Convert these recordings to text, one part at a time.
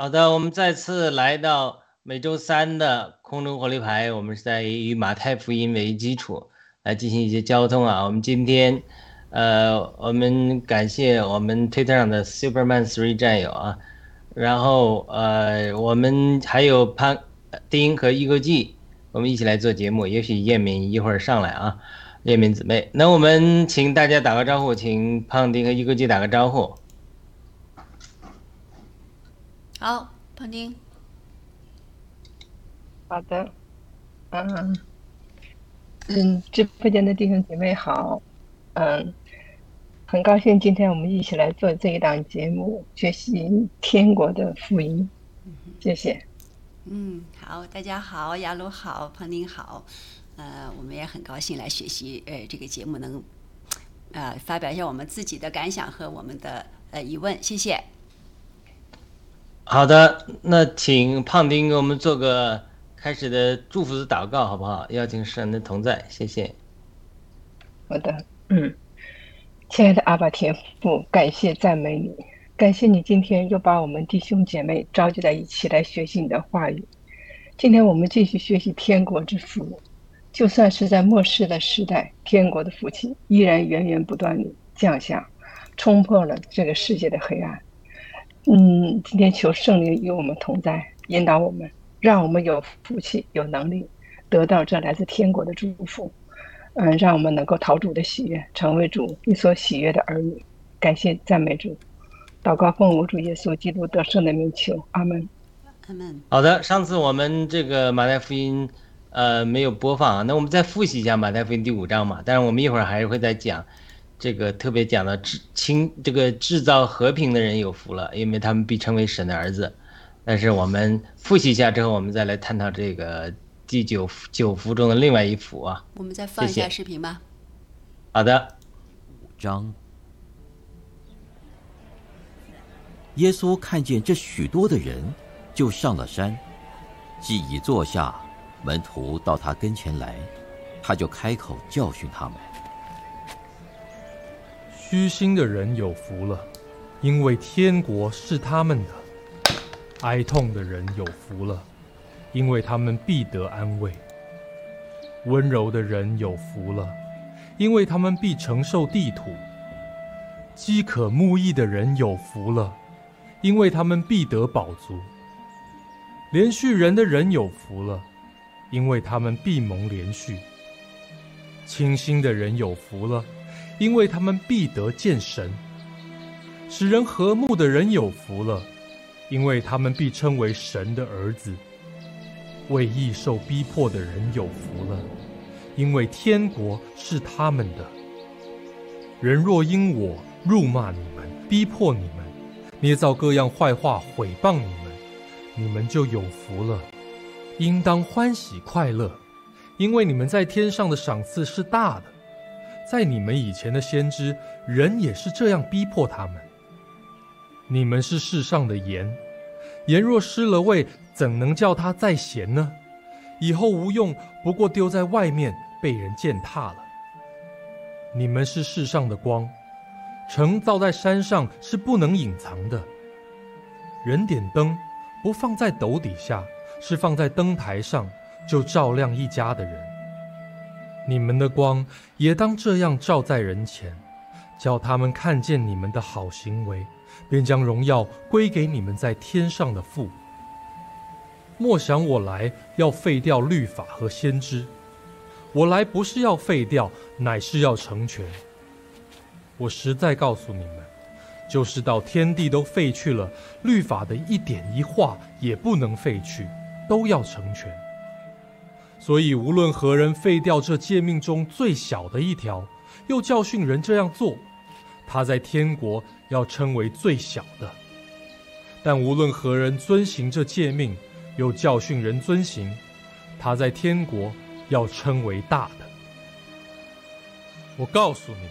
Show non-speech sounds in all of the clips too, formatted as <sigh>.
好的，我们再次来到每周三的空中活力牌，我们是在以马太福音为基础来进行一些交通啊。我们今天，呃，我们感谢我们推特上的 Superman Three 战友啊，然后呃，我们还有潘丁和一个 G，我们一起来做节目。也许叶敏一会儿上来啊，叶敏姊妹，那我们请大家打个招呼，请胖丁和一个 G 打个招呼。好，胖丁。好的，嗯嗯，直播间的弟兄姐妹好，嗯，很高兴今天我们一起来做这一档节目，学习天国的福音，谢谢。嗯，好，大家好，雅鲁好，胖丁好，呃，我们也很高兴来学习，呃，这个节目能，呃，发表一下我们自己的感想和我们的呃疑问，谢谢。好的，那请胖丁给我们做个开始的祝福的祷告，好不好？邀请神的同在，谢谢。好的，嗯，亲爱的阿爸天父，感谢赞美你，感谢你今天又把我们弟兄姐妹召集在一起来学习你的话语。今天我们继续学习天国之福，就算是在末世的时代，天国的福气依然源源不断的降下，冲破了这个世界的黑暗。嗯，今天求圣灵与我们同在，引导我们，让我们有福气、有能力得到这来自天国的祝福。嗯，让我们能够讨主的喜悦，成为主你所喜悦的儿女。感谢赞美主，祷告奉我主耶稣基督得胜的名求，阿门。阿门。好的，上次我们这个马太福音，呃，没有播放啊，那我们再复习一下马太福音第五章嘛。但是我们一会儿还是会再讲。这个特别讲到制清这个制造和平的人有福了，因为他们必称为神的儿子。但是我们复习一下之后，我们再来探讨这个第九九福中的另外一福啊。我们再放一下视频吧。好的。五章。耶稣看见这许多的人，就上了山，既已坐下，门徒到他跟前来，他就开口教训他们。虚心的人有福了，因为天国是他们的；哀痛的人有福了，因为他们必得安慰；温柔的人有福了，因为他们必承受地土；饥渴慕义的人有福了，因为他们必得饱足；连续人的人有福了，因为他们必蒙连续；清心的人有福了。因为他们必得见神，使人和睦的人有福了，因为他们必称为神的儿子；为义受逼迫的人有福了，因为天国是他们的。人若因我辱骂你们、逼迫你们、捏造各样坏话毁谤你们，你们就有福了，应当欢喜快乐，因为你们在天上的赏赐是大的。在你们以前的先知，人也是这样逼迫他们。你们是世上的盐，盐若失了味，怎能叫它再咸呢？以后无用，不过丢在外面，被人践踏了。你们是世上的光，城造在山上是不能隐藏的。人点灯，不放在斗底下，是放在灯台上，就照亮一家的人。你们的光也当这样照在人前，叫他们看见你们的好行为，便将荣耀归给你们在天上的父。莫想我来要废掉律法和先知，我来不是要废掉，乃是要成全。我实在告诉你们，就是到天地都废去了，律法的一点一画也不能废去，都要成全。所以，无论何人废掉这诫命中最小的一条，又教训人这样做，他在天国要称为最小的；但无论何人遵行这诫命，又教训人遵行，他在天国要称为大的。我告诉你们，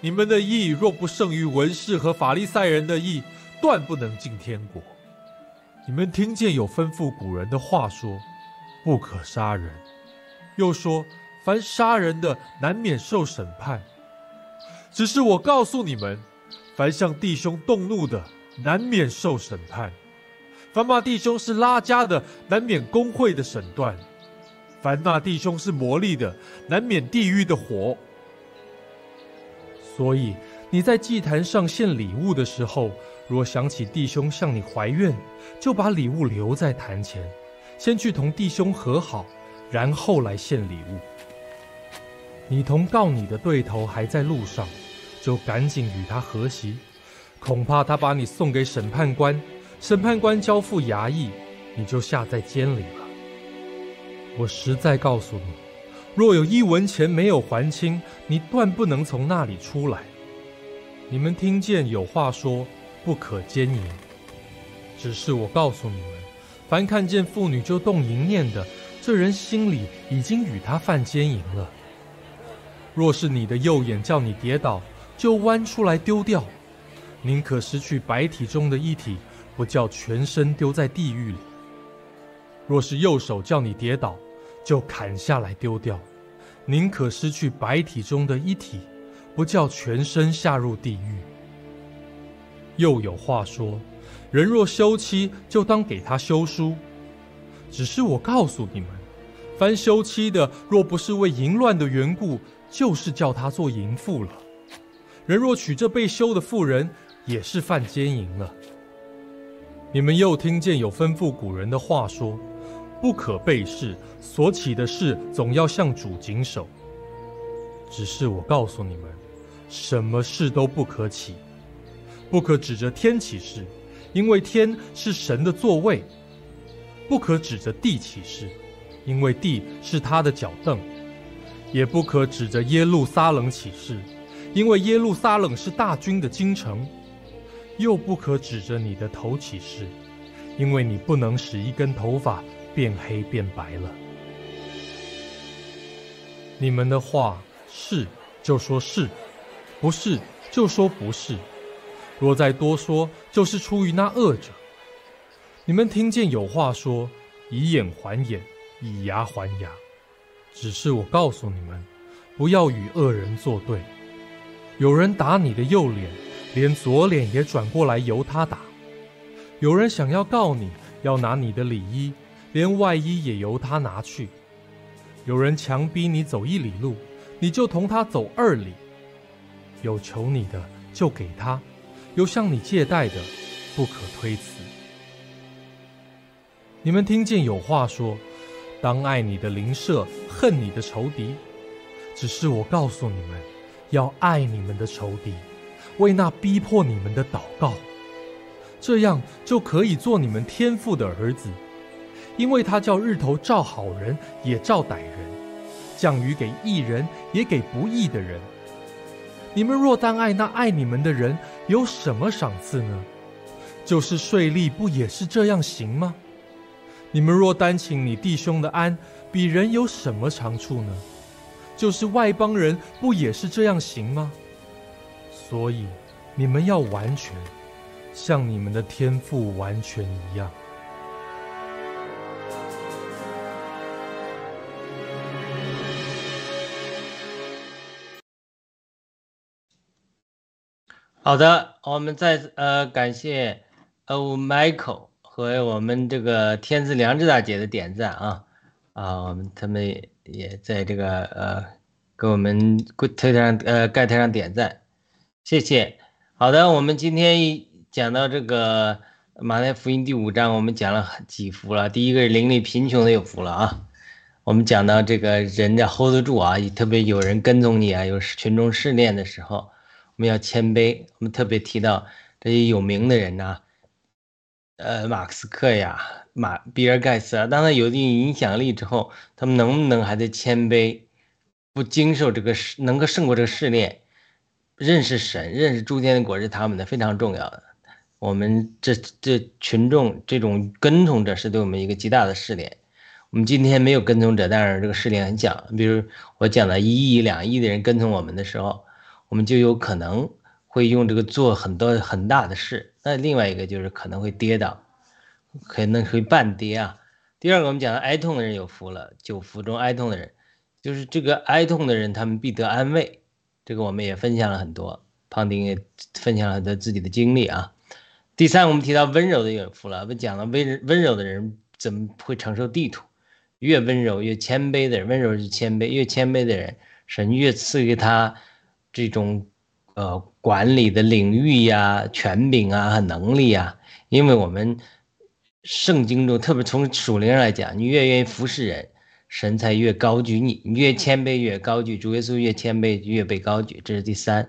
你们的义若不胜于文士和法利赛人的义，断不能进天国。你们听见有吩咐古人的话说。不可杀人，又说凡杀人的难免受审判。只是我告诉你们，凡向弟兄动怒的难免受审判。凡骂弟兄是拉家的，难免工会的审断；凡骂弟兄是魔力的，难免地狱的火。所以你在祭坛上献礼物的时候，若想起弟兄向你怀怨，就把礼物留在坛前，先去同弟兄和好，然后来献礼物。你同告你的对头还在路上，就赶紧与他和席，恐怕他把你送给审判官。审判官交付衙役，你就下在监里了。我实在告诉你，若有一文钱没有还清，你断不能从那里出来。你们听见有话说，不可奸淫。只是我告诉你们，凡看见妇女就动淫念的，这人心里已经与他犯奸淫了。若是你的右眼叫你跌倒，就弯出来丢掉，宁可失去白体中的一体。不叫全身丢在地狱里。若是右手叫你跌倒，就砍下来丢掉，宁可失去白体中的一体，不叫全身下入地狱。又有话说：人若休妻，就当给他休书。只是我告诉你们，凡休妻的，若不是为淫乱的缘故，就是叫他做淫妇了。人若娶这被休的妇人，也是犯奸淫了。你们又听见有吩咐古人的话说：“不可背誓，所起的事总要向主谨守。”只是我告诉你们，什么事都不可起，不可指着天起誓，因为天是神的座位；不可指着地起誓，因为地是他的脚凳；也不可指着耶路撒冷起誓，因为耶路撒冷是大军的京城。又不可指着你的头起誓，因为你不能使一根头发变黑变白了。你们的话是就说是，不是就说不是。若再多说，就是出于那恶者。你们听见有话说：以眼还眼，以牙还牙。只是我告诉你们，不要与恶人作对。有人打你的右脸。连左脸也转过来由他打，有人想要告你，要拿你的里衣，连外衣也由他拿去。有人强逼你走一里路，你就同他走二里。有求你的就给他，有向你借贷的，不可推辞。你们听见有话说，当爱你的邻舍，恨你的仇敌。只是我告诉你们，要爱你们的仇敌。为那逼迫你们的祷告，这样就可以做你们天父的儿子，因为他叫日头照好人也照歹人，降雨给义人也给不义的人。你们若单爱那爱你们的人，有什么赏赐呢？就是税吏不也是这样行吗？你们若单请你弟兄的安，比人有什么长处呢？就是外邦人不也是这样行吗？所以，你们要完全像你们的天赋完全一样。好的，我们再呃感谢欧 Michael 和我们这个天赐良知大姐的点赞啊啊，我们他们也在这个呃给我们推特上呃盖台上点赞。谢谢，好的，我们今天一讲到这个马太福音第五章，我们讲了几福了。第一个是灵里贫穷的有福了啊。我们讲到这个人要 hold 住啊，特别有人跟踪你啊，有群众试炼的时候，我们要谦卑。我们特别提到这些有名的人呐，呃，马克思克呀，马比尔盖茨啊，当他有一定影响力之后，他们能不能还在谦卑，不经受这个试，能够胜过这个试炼？认识神，认识诸天的果是他们的非常重要的。我们这这群众这种跟从者是对我们一个极大的试炼。我们今天没有跟从者，但是这个试炼很小。比如我讲的一亿两亿的人跟从我们的时候，我们就有可能会用这个做很多很大的事。那另外一个就是可能会跌倒，可能会半跌啊。第二个我们讲的哀痛的人有福了，九福中哀痛的人，就是这个哀痛的人，他们必得安慰。这个我们也分享了很多，胖丁也分享了他自己的经历啊。第三，我们提到温柔的有福了。我们讲了温温柔的人怎么会承受地土？越温柔越谦卑的人，温柔是谦卑，越谦卑的人，神越赐给他这种呃管理的领域呀、权柄啊和能力呀。因为我们圣经中，特别从属灵上来讲，你越愿意服侍人，神才越高举你；你越谦卑越高举，主耶稣越谦卑越被高举。这是第三。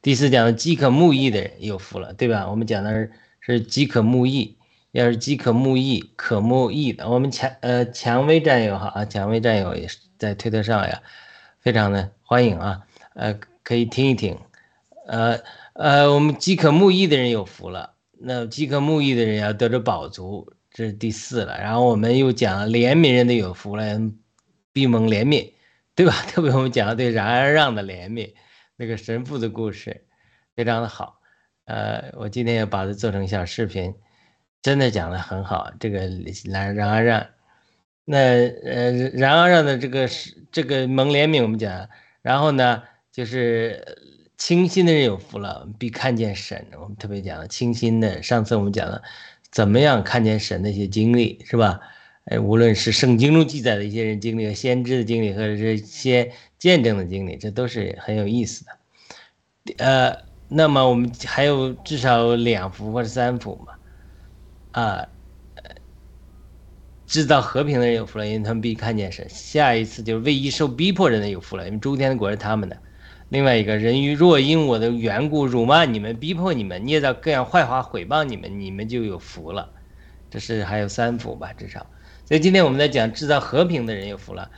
第四讲的饥渴慕义的人有福了，对吧？我们讲的是。是饥渴慕义，要是饥渴慕义、渴慕义的，我们蔷呃蔷薇战友哈啊，蔷薇战友也是在推特上呀，非常的欢迎啊，呃可以听一听，呃呃我们饥渴慕义的人有福了，那饥渴慕义的人要得着饱足，这是第四了。然后我们又讲怜悯人的有福了，闭蒙怜悯，对吧？<laughs> 特别我们讲了对冉而让的怜悯，那个神父的故事，非常的好。呃，我今天要把它做成小视频，真的讲的很好。这个冉冉而让，那呃然而让的这个是这个蒙怜悯，我们讲，然后呢就是清新的人有福了，必看见神。我们特别讲了清新的，上次我们讲了怎么样看见神的一些经历，是吧？哎，无论是圣经中记载的一些人经历和先知的经历，或者是一些见证的经历，这都是很有意思的。呃。那么我们还有至少两幅或者三幅嘛，啊，制造和平的人有福了，因为他们必看见神。下一次就是为义受逼迫人的有福了，因为诸天的国是他们的。另外一个人鱼若因我的缘故辱骂你们、逼迫你们、捏造各样坏话毁谤你们，你们就有福了。这是还有三福吧，至少。所以今天我们在讲制造和平的人有福了，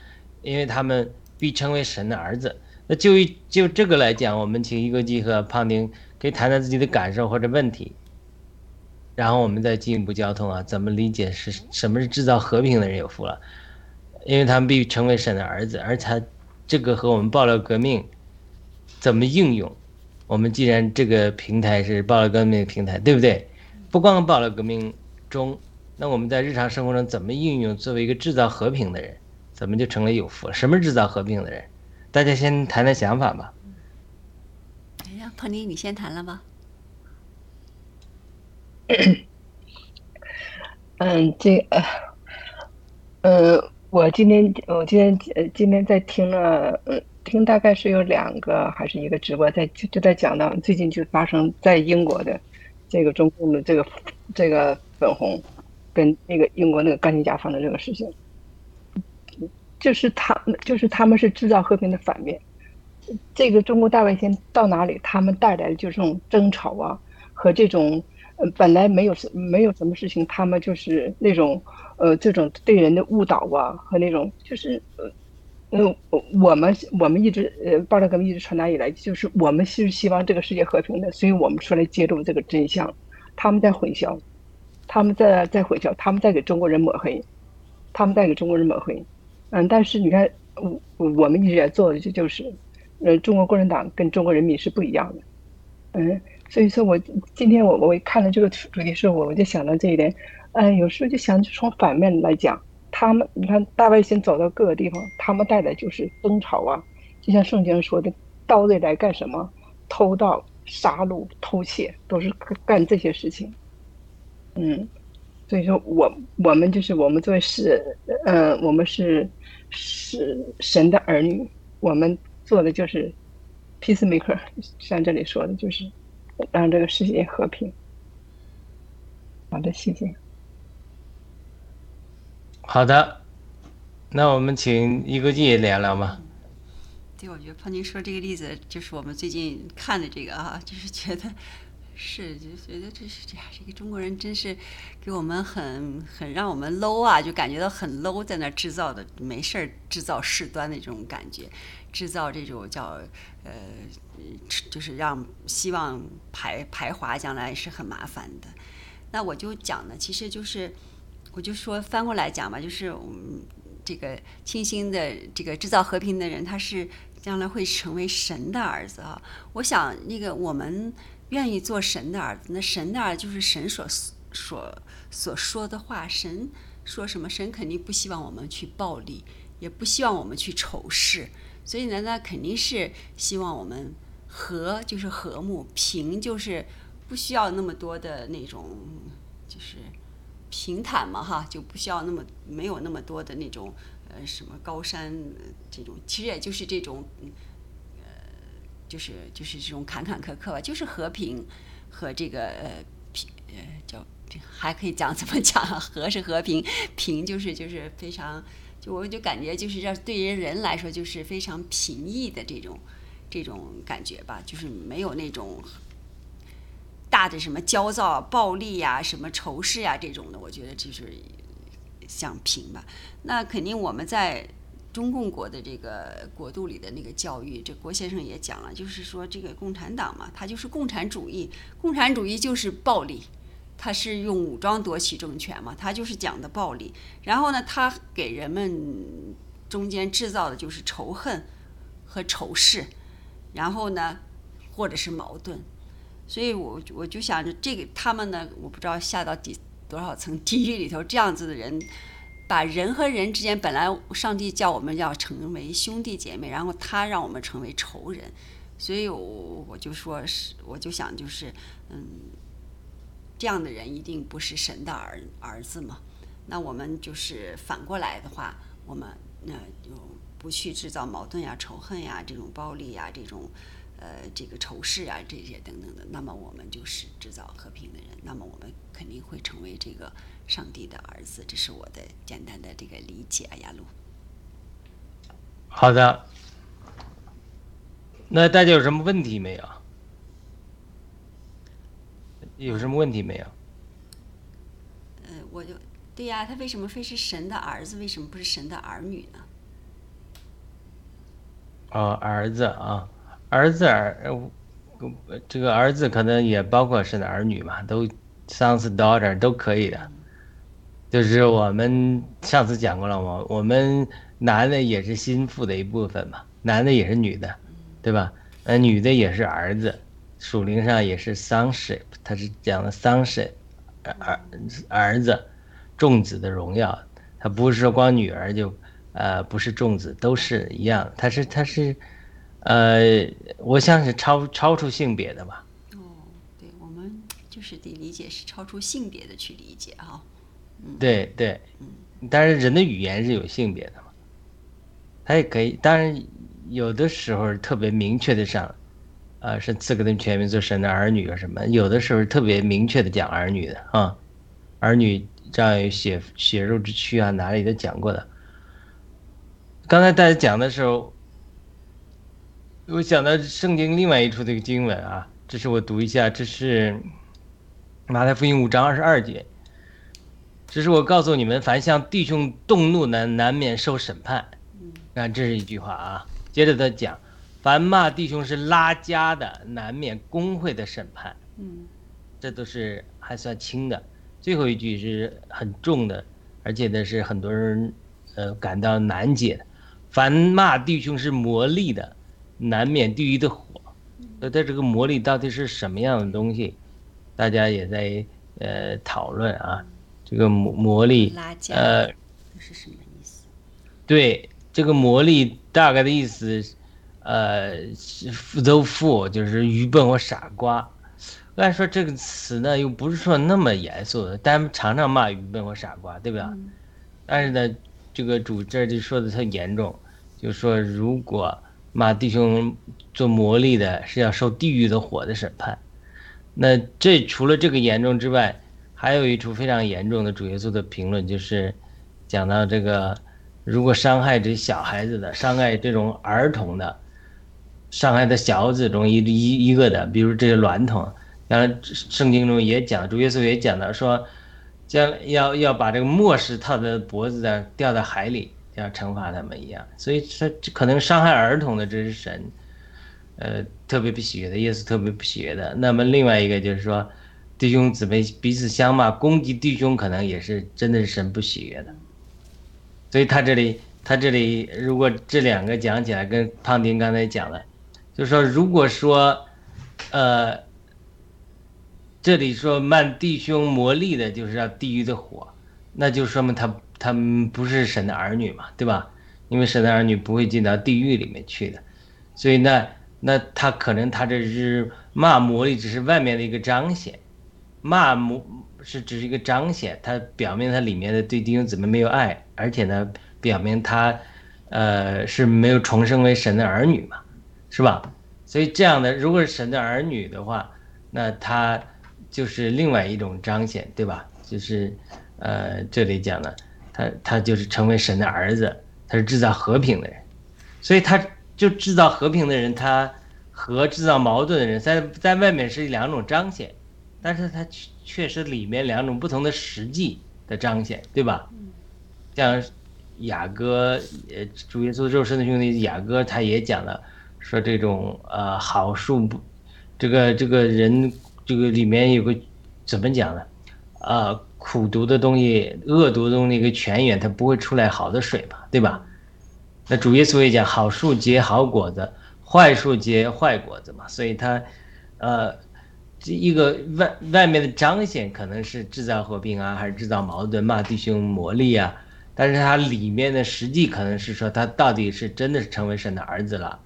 因为他们必成为神的儿子。那就就这个来讲，我们请一个基和胖丁可以谈谈自己的感受或者问题，然后我们再进一步交通啊，怎么理解是什么是制造和平的人有福了？因为他们必成为神的儿子，而他这个和我们爆料革命怎么应用？我们既然这个平台是暴力革命平台，对不对？不光暴力革命中，那我们在日常生活中怎么应用？作为一个制造和平的人，怎么就成了有福了？什么制造和平的人？大家先谈谈想法吧。哎呀，彭妮，你先谈了吧。嗯，这呃，呃，我今天我今天呃今天在听了，嗯，听大概是有两个还是一个直播，在就就在讲到最近就发生在英国的这个中共的这个这个粉红跟那个英国那个钢铁甲方的这个事情。就是他们，就是他们是制造和平的反面。这个中国大外宣到哪里，他们带来的就是这种争吵啊，和这种本来没有什没有什么事情，他们就是那种呃这种对人的误导啊，和那种就是呃呃我们我们一直呃爆料革命一直传达以来，就是我们是希望这个世界和平的，所以我们出来揭露这个真相。他们在混淆，他们在在混淆，他们在给中国人抹黑，他们在给中国人抹黑。嗯，但是你看，我我们一直在做的就就是，呃，中国共产党跟中国人民是不一样的，嗯，所以说我今天我我看了这个主题时候，我我就想到这一点，嗯，有时候就想从反面来讲，他们你看大外星走到各个地方，他们带来就是争吵啊，就像圣经说的，刀子来干什么？偷盗、杀戮、偷窃，都是干这些事情，嗯。所以说，我我们就是我们作为是，嗯，我们是是神的儿女，我们做的就是 peacemaker，像这里说的，就是让这个世界和平。好的，谢谢。好的，那我们请一个记聊聊吧。对，我觉得胖妮说这个例子，就是我们最近看的这个啊，<laughs> 就是觉得。是，就觉得这是这样，这个中国人真是给我们很很让我们 low 啊，就感觉到很 low，在那制造的没事儿制造事端的这种感觉，制造这种叫呃，就是让希望排排华将来是很麻烦的。那我就讲呢，其实就是我就说翻过来讲吧，就是我们这个清新的这个制造和平的人，他是将来会成为神的儿子啊。我想那个我们。愿意做神的儿子，那神的儿子就是神所所所说的话。神说什么，神肯定不希望我们去暴力，也不希望我们去仇视。所以呢，那肯定是希望我们和就是和睦，平就是不需要那么多的那种就是平坦嘛哈，就不需要那么没有那么多的那种呃什么高山这种，其实也就是这种呃就是就是这种坎坎坷坷吧，就是和平和这个呃平呃叫还可以讲怎么讲，和是和平，平就是就是非常。我就感觉就是这对于人来说就是非常平易的这种这种感觉吧，就是没有那种大的什么焦躁、暴力呀、什么仇视呀这种的，我觉得就是想平吧。那肯定我们在中共国的这个国度里的那个教育，这郭先生也讲了，就是说这个共产党嘛，他就是共产主义，共产主义就是暴力。他是用武装夺取政权嘛？他就是讲的暴力。然后呢，他给人们中间制造的就是仇恨和仇视，然后呢，或者是矛盾。所以我我就想着，这个他们呢，我不知道下到底多少层地狱里头，这样子的人，把人和人之间本来上帝叫我们要成为兄弟姐妹，然后他让我们成为仇人。所以我我就说是，我就想就是，嗯。这样的人一定不是神的儿儿子嘛？那我们就是反过来的话，我们那就不去制造矛盾呀、仇恨呀、这种暴力呀、这种呃这个仇视啊这些等等的。那么我们就是制造和平的人。那么我们肯定会成为这个上帝的儿子。这是我的简单的这个理解啊，亚路。好的，那大家有什么问题没有？有什么问题没有？呃，我就对呀，他为什么非是神的儿子？为什么不是神的儿女呢？哦，儿子啊，儿子儿，这个儿子可能也包括神的儿女嘛，都 sons daughter 都可以的。就是我们上次讲过了嘛，我们男的也是心腹的一部分嘛，男的也是女的，对吧？那女的也是儿子。属灵上也是 sonship，他是讲的 sonship，儿儿子，众子的荣耀，他不是说光女儿就，呃，不是众子都是一样，他是他是，呃，我想是超超出性别的吧。哦，对，我们就是得理解是超出性别的去理解哈。嗯，对对，嗯，但是人的语言是有性别的嘛，他也可以，当然有的时候特别明确的上。啊，是赐给他们全名做神的儿女啊什么？有的时候特别明确的讲儿女的啊，儿女这样有血血肉之躯啊，哪里都讲过的。刚才大家讲的时候，我想到圣经另外一处这个经文啊，这是我读一下，这是马太福音五章二十二节，这是我告诉你们，凡向弟兄动怒难难免受审判。看，这是一句话啊，接着他讲。凡骂弟兄是拉家的，难免工会的审判。嗯，这都是还算轻的。最后一句是很重的，而且呢是很多人呃感到难解的。凡骂弟兄是魔力的，难免地狱的火。那它这个魔力到底是什么样的东西？大家也在呃讨论啊。这个魔魔力，呃，是什么意思？对，这个魔力大概的意思。呃，都富就是愚笨或傻瓜。按说这个词呢，又不是说那么严肃的，但常常骂愚笨或傻瓜，对吧？但是呢，这个主这就说的特严重，就说如果骂弟兄做魔力的，是要受地狱的火的审判。那这除了这个严重之外，还有一处非常严重的主耶稣的评论，就是讲到这个，如果伤害这小孩子的，伤害这种儿童的。伤害的小子中一一一个的，比如这些娈童，像圣经中也讲，主耶稣也讲到说，将要要把这个末世套在脖子上，掉到海里，要惩罚他们一样。所以说，可能伤害儿童的这是神，呃，特别不喜悦的，耶稣特别不喜悦的。那么另外一个就是说，弟兄姊妹彼此相骂，攻击弟兄，可能也是真的是神不喜悦的。所以他这里，他这里如果这两个讲起来，跟胖丁刚才讲的。就是说，如果说，呃，这里说慢弟兄魔力的，就是要地狱的火，那就说明他他们不是神的儿女嘛，对吧？因为神的儿女不会进到地狱里面去的，所以呢，那他可能他这是骂魔力，只是外面的一个彰显，骂魔是只是一个彰显，他表明他里面的对弟兄姊妹没有爱，而且呢，表明他，呃，是没有重生为神的儿女嘛，是吧？所以这样的，如果是神的儿女的话，那他就是另外一种彰显，对吧？就是，呃，这里讲的，他他就是成为神的儿子，他是制造和平的人，所以他就制造和平的人，他和制造矛盾的人，在在外面是两种彰显，但是他确确实里面两种不同的实际的彰显，对吧？像雅各，呃，主耶稣肉身的兄弟雅各，他也讲了。说这种呃好树不，这个这个人这个里面有个怎么讲呢？啊，苦毒的东西、恶毒的东西一个泉源，它不会出来好的水嘛，对吧？那主耶稣也讲，好树结好果子，坏树结坏果子嘛。所以它，呃，这一个外外面的彰显可能是制造和平啊，还是制造矛盾、骂弟兄、魔力啊？但是它里面的实际可能是说，他到底是真的是成为神的儿子了。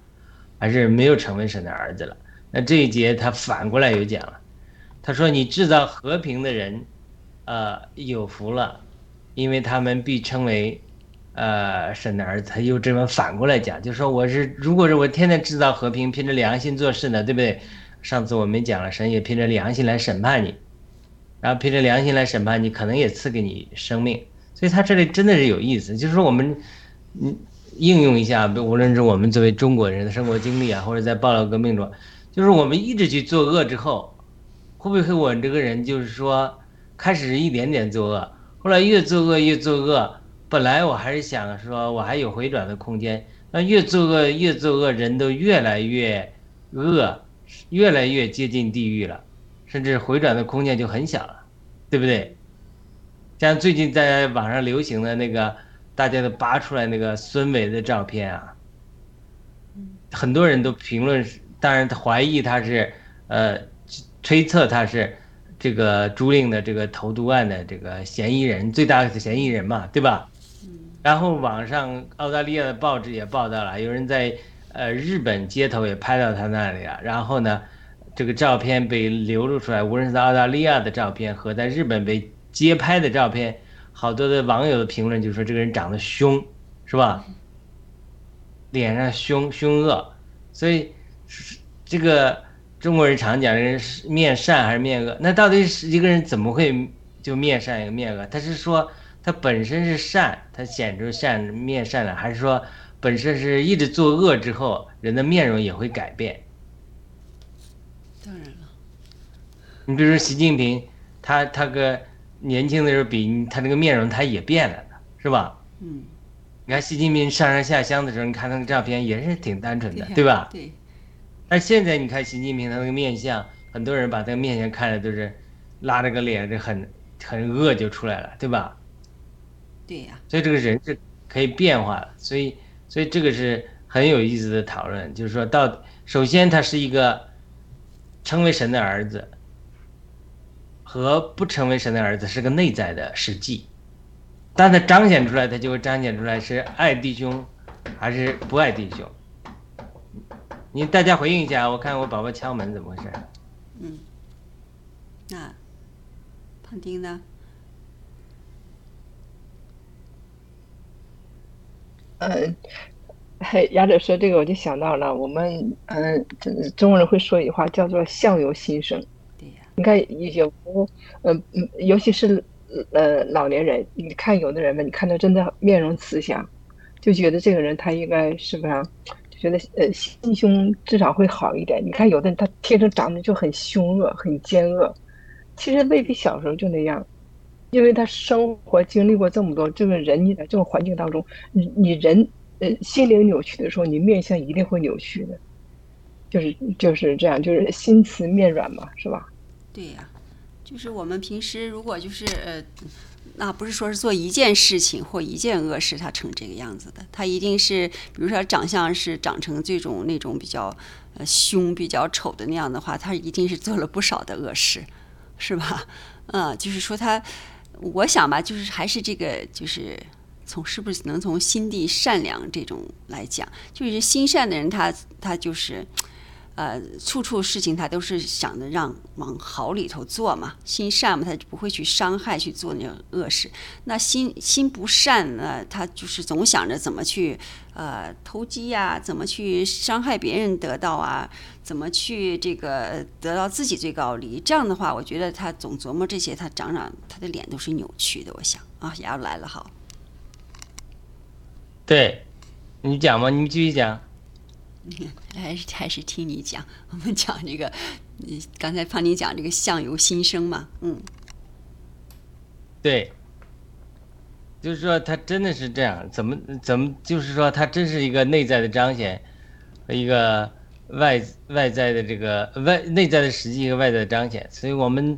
还是没有成为神的儿子了。那这一节他反过来又讲了，他说：“你制造和平的人，呃，有福了，因为他们必称为，呃，神的儿子。”他又这么反过来讲，就说我是，如果是我天天制造和平，凭着良心做事呢，对不对？上次我们讲了，神也凭着良心来审判你，然后凭着良心来审判你，可能也赐给你生命。所以他这里真的是有意思，就是说我们，嗯。应用一下，无论是我们作为中国人的生活经历啊，或者在暴乱革命中，就是我们一直去作恶之后，会不会我这个人就是说，开始一点点作恶，后来越作恶越作恶，本来我还是想说我还有回转的空间，那越作恶越作恶，人都越来越恶，越来越接近地狱了，甚至回转的空间就很小了，对不对？像最近在网上流行的那个。大家都扒出来那个孙伟的照片啊，很多人都评论，当然怀疑他是，呃，推测他是这个朱令的这个投毒案的这个嫌疑人，最大的嫌疑人嘛，对吧？然后网上澳大利亚的报纸也报道了，有人在呃日本街头也拍到他那里了，然后呢，这个照片被流露出来，无论是在澳大利亚的照片和在日本被街拍的照片。好多的网友的评论就说这个人长得凶，是吧？脸上凶凶恶，所以这个中国人常讲人是面善还是面恶？那到底是一个人怎么会就面善一个面恶？他是说他本身是善，他显出善面善了，还是说本身是一直作恶之后人的面容也会改变？当然了，你比如说习近平，他他个。年轻的时候比他那个面容他也变了的，是吧？嗯，你看习近平上山下乡的时候，你看那个照片也是挺单纯的，对吧？对。但现在你看习近平他那个面相，很多人把他个面相看的都是拉着个脸，这很很恶就出来了，对吧？对呀。所以这个人是可以变化的，所以所以这个是很有意思的讨论，就是说到首先他是一个成为神的儿子。和不成为神的儿子是个内在的实际，但他彰显出来，他就会彰显出来是爱弟兄还是不爱弟兄。你大家回应一下，我看我宝宝敲门怎么回事？嗯，那胖丁呢？嗯，嘿，亚者说这个，我就想到了，我们嗯，中国人会说一句话，叫做“相由心生”。你看有，呃，嗯，尤其是呃老年人，你看有的人吧，你看他真的面容慈祥，就觉得这个人他应该是不是，就觉得呃心胸至少会好一点。你看有的人他天生长得就很凶恶、很奸恶，其实未必小时候就那样，因为他生活经历过这么多，这个人你在这种环境当中，你你人呃心灵扭曲的时候，你面相一定会扭曲的，就是就是这样，就是心慈面软嘛，是吧？对呀，就是我们平时如果就是呃，那不是说是做一件事情或一件恶事，他成这个样子的，他一定是，比如说长相是长成这种那种比较呃凶、比较丑的那样的话，他一定是做了不少的恶事，是吧？嗯，就是说他，我想吧，就是还是这个，就是从是不是能从心地善良这种来讲，就是心善的人，他他就是。呃，处处事情他都是想着让往好里头做嘛，心善嘛，他就不会去伤害去做那种恶事。那心心不善呢，他就是总想着怎么去呃投机呀，怎么去伤害别人得到啊，怎么去这个得到自己最高利益。这样的话，我觉得他总琢磨这些，他长长他的脸都是扭曲的。我想啊，牙来了，好。对，你讲嘛，你继续讲。<laughs> 还是还是听你讲，我们讲这个，你刚才帮你讲这个相由心生嘛，嗯，对，就是说他真的是这样，怎么怎么，就是说他真是一个内在的彰显，一个外外在的这个外内在的实际，和外在的彰显，所以我们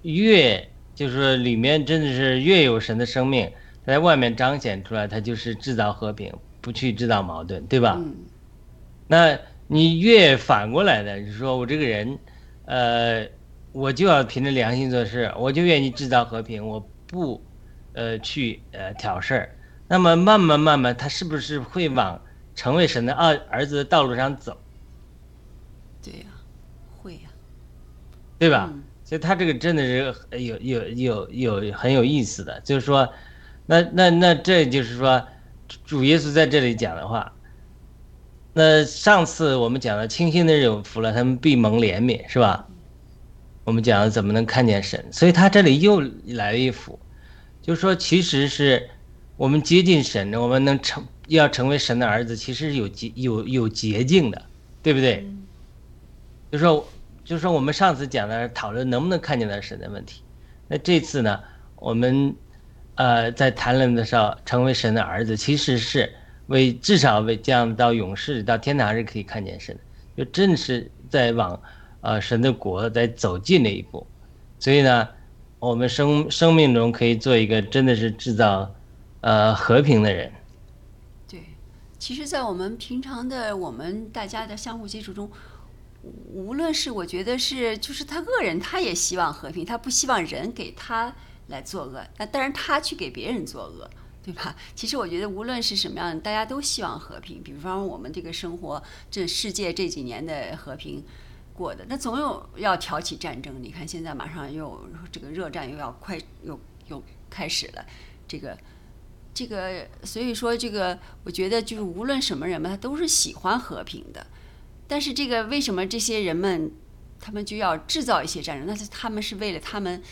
越就是说里面真的是越有神的生命，在外面彰显出来，它就是制造和平，不去制造矛盾，对吧？嗯。那你越反过来的，就是说我这个人，呃，我就要凭着良心做事，我就愿意制造和平，我不，呃，去呃挑事儿。那么慢慢慢慢，他是不是会往成为神的儿儿子的道路上走？对呀，会呀，对吧？所以他这个真的是有有有有很有意思的，就是说，那那那这就是说，主耶稣在这里讲的话。那上次我们讲了，清心的人有福了，他们必蒙怜悯，是吧？我们讲了怎么能看见神，所以他这里又来了一幅，就是说，其实是我们接近神，我们能成要成为神的儿子，其实是有捷有有捷径的，对不对？就说就说我们上次讲的讨论能不能看见到神的问题，那这次呢，我们呃在谈论的时候，成为神的儿子，其实是。为至少为这样到勇士到天堂是可以看见神，就正是在往，呃神的国在走近那一步，所以呢，我们生生命中可以做一个真的是制造，呃和平的人。对，其实，在我们平常的我们大家的相互接触中，无论是我觉得是就是他恶人，他也希望和平，他不希望人给他来作恶，那但是他去给别人作恶。对吧？其实我觉得，无论是什么样，大家都希望和平。比方我们这个生活，这世界这几年的和平过的，那总有要挑起战争。你看，现在马上又这个热战又要快又又开始了，这个这个，所以说这个，我觉得就是无论什么人们，他都是喜欢和平的。但是这个为什么这些人们他们就要制造一些战争？那是他们是为了他们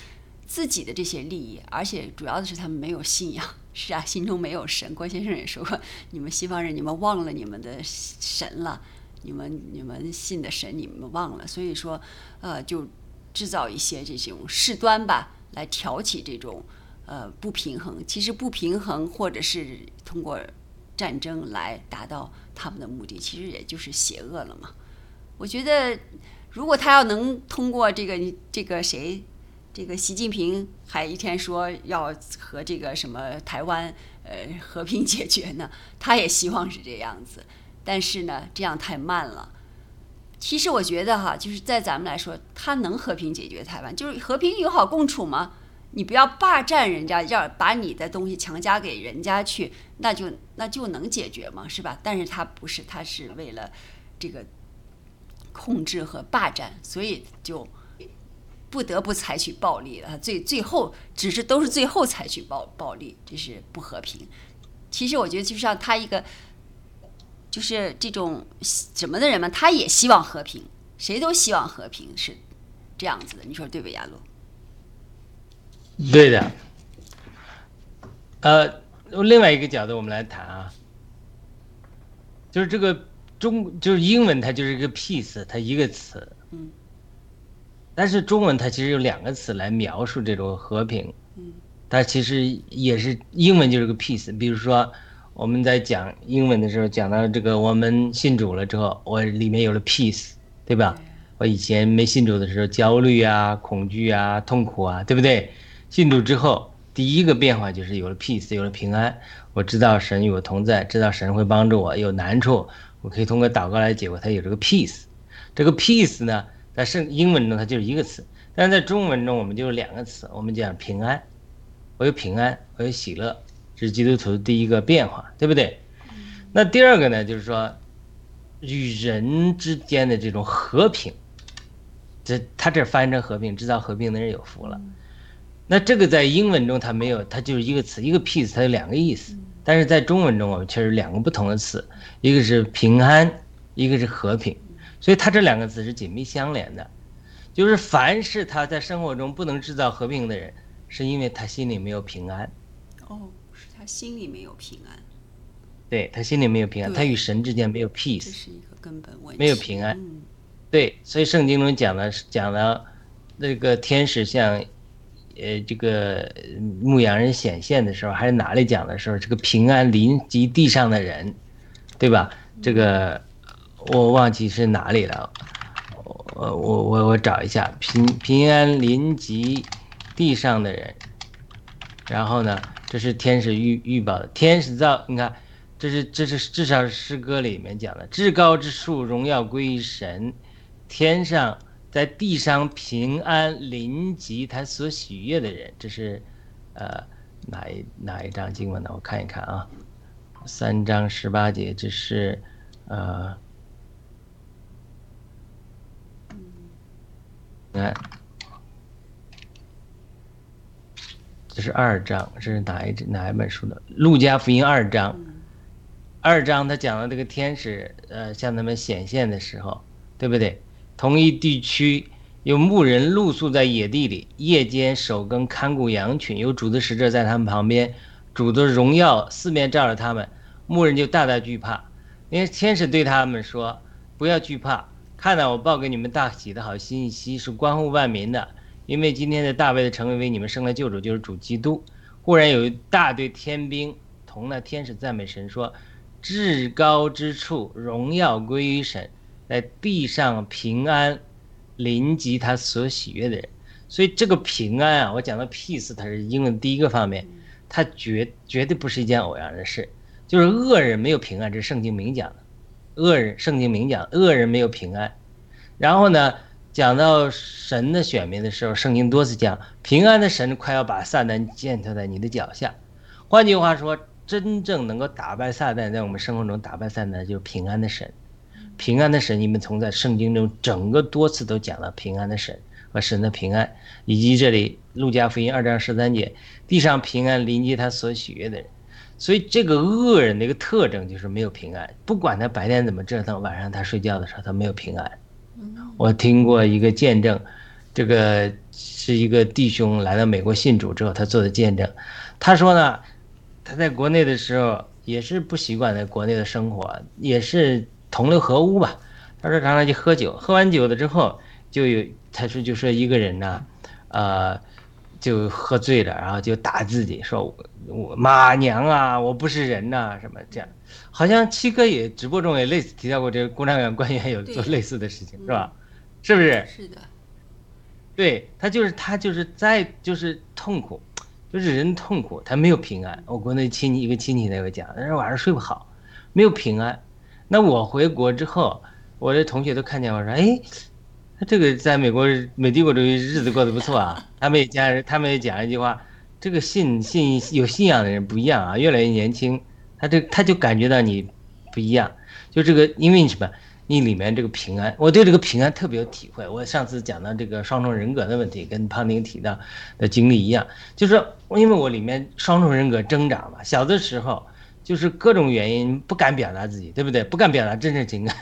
自己的这些利益，而且主要的是他们没有信仰。是啊，心中没有神。郭先生也说过，你们西方人，你们忘了你们的神了，你们你们信的神，你们忘了。所以说，呃，就制造一些这种事端吧，来挑起这种呃不平衡。其实不平衡，或者是通过战争来达到他们的目的，其实也就是邪恶了嘛。我觉得，如果他要能通过这个这个谁。这个习近平还一天说要和这个什么台湾呃和平解决呢？他也希望是这样子，但是呢，这样太慢了。其实我觉得哈，就是在咱们来说，他能和平解决台湾，就是和平友好共处吗？你不要霸占人家，要把你的东西强加给人家去，那就那就能解决吗？是吧？但是他不是，他是为了这个控制和霸占，所以就。不得不采取暴力了，最最后只是都是最后采取暴暴力，这是不和平。其实我觉得，就像他一个，就是这种什么的人嘛，他也希望和平，谁都希望和平，是这样子的。你说对不对，亚洛？对的。呃，另外一个角度，我们来谈啊，就是这个中，就是英文，它就是一个 peace，它一个词。嗯。但是中文它其实有两个词来描述这种和平，嗯，它其实也是英文就是个 peace。比如说我们在讲英文的时候，讲到这个我们信主了之后，我里面有了 peace，对吧？我以前没信主的时候，焦虑啊、恐惧啊、痛苦啊，对不对？信主之后，第一个变化就是有了 peace，有了平安。我知道神与我同在，知道神会帮助我，有难处我可以通过祷告来解决。它有这个 peace，这个 peace 呢？在圣英文中，它就是一个词；但是在中文中，我们就是两个词。我们讲平安，我有平安，我有喜乐，这是基督徒的第一个变化，对不对？那第二个呢，就是说，与人之间的这种和平。这他这翻译成和平，制造和平的人有福了。那这个在英文中它没有，它就是一个词，一个 peace，它有两个意思。但是在中文中，我们却是两个不同的词，一个是平安，一个是和平。所以它这两个字是紧密相连的。就是凡是他在生活中不能制造和平的人，是因为他心里没有平安。哦，是他心里没有平安。对他心里没有平安，他与神之间没有 peace，这是一个根本问题。没有平安。嗯对，所以圣经中讲的是讲了那个天使向，呃，这个牧羊人显现的时候，还是哪里讲的时候，这个平安临及地上的人，对吧？这个我忘记是哪里了，我我我我找一下，平平安临及地上的人，然后呢，这是天使预预报的，天使造，你看，这是这是至少是诗歌里面讲的，至高之处荣耀归于神。天上在地上平安临及他所喜悦的人，这是，呃，哪一哪一章经文呢？我看一看啊，三章十八节，这是，呃，你看，这是二章，这是哪一哪一本书的？路加福音二章，二章他讲了这个天使，呃，向他们显现的时候，对不对？同一地区有牧人露宿在野地里，夜间守更看顾羊群，有主的使者在他们旁边，主的荣耀四面照着他们，牧人就大大惧怕。因为天使对他们说：“不要惧怕，看到我报给你们大喜的好信息，是关乎万民的。因为今天的大卫的成为为你们生了救主，就是主基督。忽然有一大队天兵同那天使赞美神说：至高之处荣耀归于神。”在地上平安，临及他所喜悦的人，所以这个平安啊，我讲的 peace，它是英文第一个方面，它绝绝对不是一件偶然的事，就是恶人没有平安，这是圣经明讲的，恶人圣经明讲，恶人没有平安。然后呢，讲到神的选民的时候，圣经多次讲，平安的神快要把撒旦践踏在你的脚下。换句话说，真正能够打败撒旦，在我们生活中打败撒旦，就是平安的神。平安的神，你们从在圣经中整个多次都讲了平安的神和神的平安，以及这里路加福音二章十三节，地上平安临及他所喜悦的人。所以这个恶人的一个特征就是没有平安，不管他白天怎么折腾，晚上他睡觉的时候他没有平安。我听过一个见证，这个是一个弟兄来到美国信主之后他做的见证，他说呢，他在国内的时候也是不习惯在国内的生活，也是。同流合污吧，他说常常去喝酒，喝完酒了之后就有，他说就说一个人呢，呃，就喝醉了，然后就打自己，说我我妈娘啊，我不是人呐，什么这样，好像七哥也直播中也类似提到过，这个共产党官员有做类似的事情，是吧？是不是？是的。对他就是他就是在就是痛苦，就是人痛苦，他没有平安。我国内亲戚一个亲戚在讲，他说晚上睡不好，没有平安。那我回国之后，我的同学都看见我说：“哎，他这个在美国美帝国主义日子过得不错啊。<laughs> ”他们也讲，他们也讲一句话：“这个信信有信仰的人不一样啊，越来越年轻，他这他就感觉到你不一样。就这个，因为什么？你里面这个平安，我对这个平安特别有体会。我上次讲到这个双重人格的问题，跟胖丁提到的经历一样，就是因为我里面双重人格挣扎嘛，小的时候。就是各种原因不敢表达自己，对不对？不敢表达真正情感，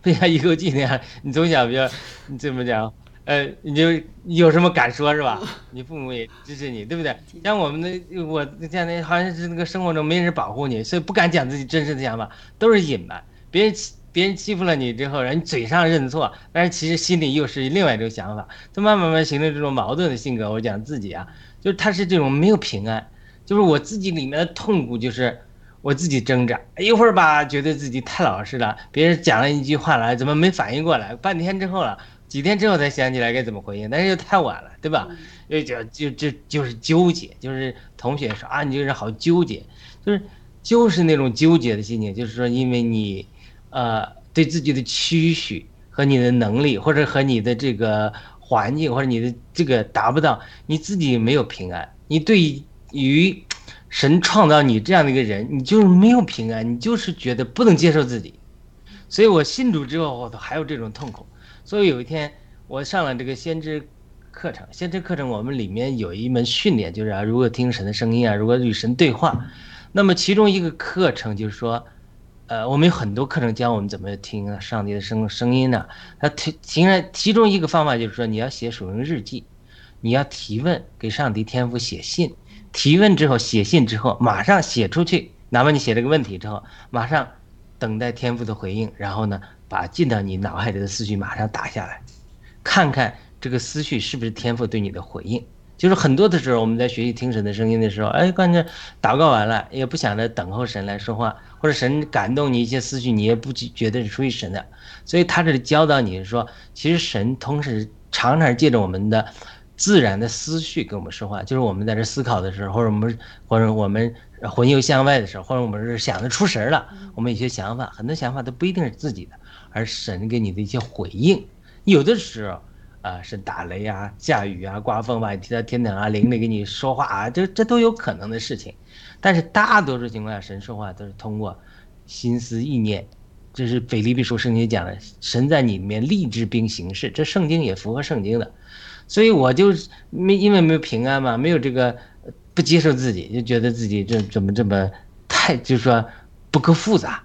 不像一口气那样。你从小比较，你怎么讲？呃，你就有什么敢说是吧？你父母也支持你，对不对？像我们的我像那好像是那个生活中没人保护你，所以不敢讲自己真实的想法，都是隐瞒。别人欺别人欺负了你之后，人嘴上认错，但是其实心里又是另外一种想法，就慢慢慢形成这种矛盾的性格。我讲自己啊，就是他是这种没有平安，就是我自己里面的痛苦就是。我自己挣扎，一会儿吧，觉得自己太老实了，别人讲了一句话来，怎么没反应过来？半天之后了，几天之后才想起来该怎么回应，但是又太晚了，对吧？又就就就就是纠结，就是同学说啊，你这个人好纠结，就是就是那种纠结的心情，就是说因为你，呃，对自己的期许和你的能力，或者和你的这个环境，或者你的这个达不到，你自己没有平安，你对于。神创造你这样的一个人，你就是没有平安，你就是觉得不能接受自己，所以我信主之后，我都还有这种痛苦。所以有一天我上了这个先知课程，先知课程我们里面有一门训练，就是啊，如果听神的声音啊，如果与神对话，那么其中一个课程就是说，呃，我们有很多课程教我们怎么听上帝的声声音呢？他提提然其中一个方法就是说，你要写属灵日记，你要提问，给上帝天赋写信，提问之后写信之后，马上写出去，哪怕你写了个问题之后，马上等待天赋的回应，然后呢，把进到你脑海里的思绪马上打下来，看看这个思绪是不是天赋对你的回应。就是很多的时候，我们在学习听神的声音的时候，哎，关键祷告完了，也不想着等候神来说话，或者神感动你一些思绪，你也不觉得是出于神的。所以他这里教导你说，其实神同时常常借着我们的自然的思绪跟我们说话，就是我们在这思考的时候，或者我们或者我们魂游向外的时候，或者我们是想的出神了，我们有些想法，很多想法都不一定是自己的，而神给你的一些回应，有的时候。啊，是打雷啊、下雨啊、刮风吧你提到天堂啊、灵里给你说话啊，这这都有可能的事情。但是大多数情况下，神说话都是通过心思意念。这是腓立比书圣经讲的，神在你里面立志并行事，这圣经也符合圣经的。所以我就没因为没有平安嘛，没有这个不接受自己，就觉得自己这怎么这么太就是说不够复杂，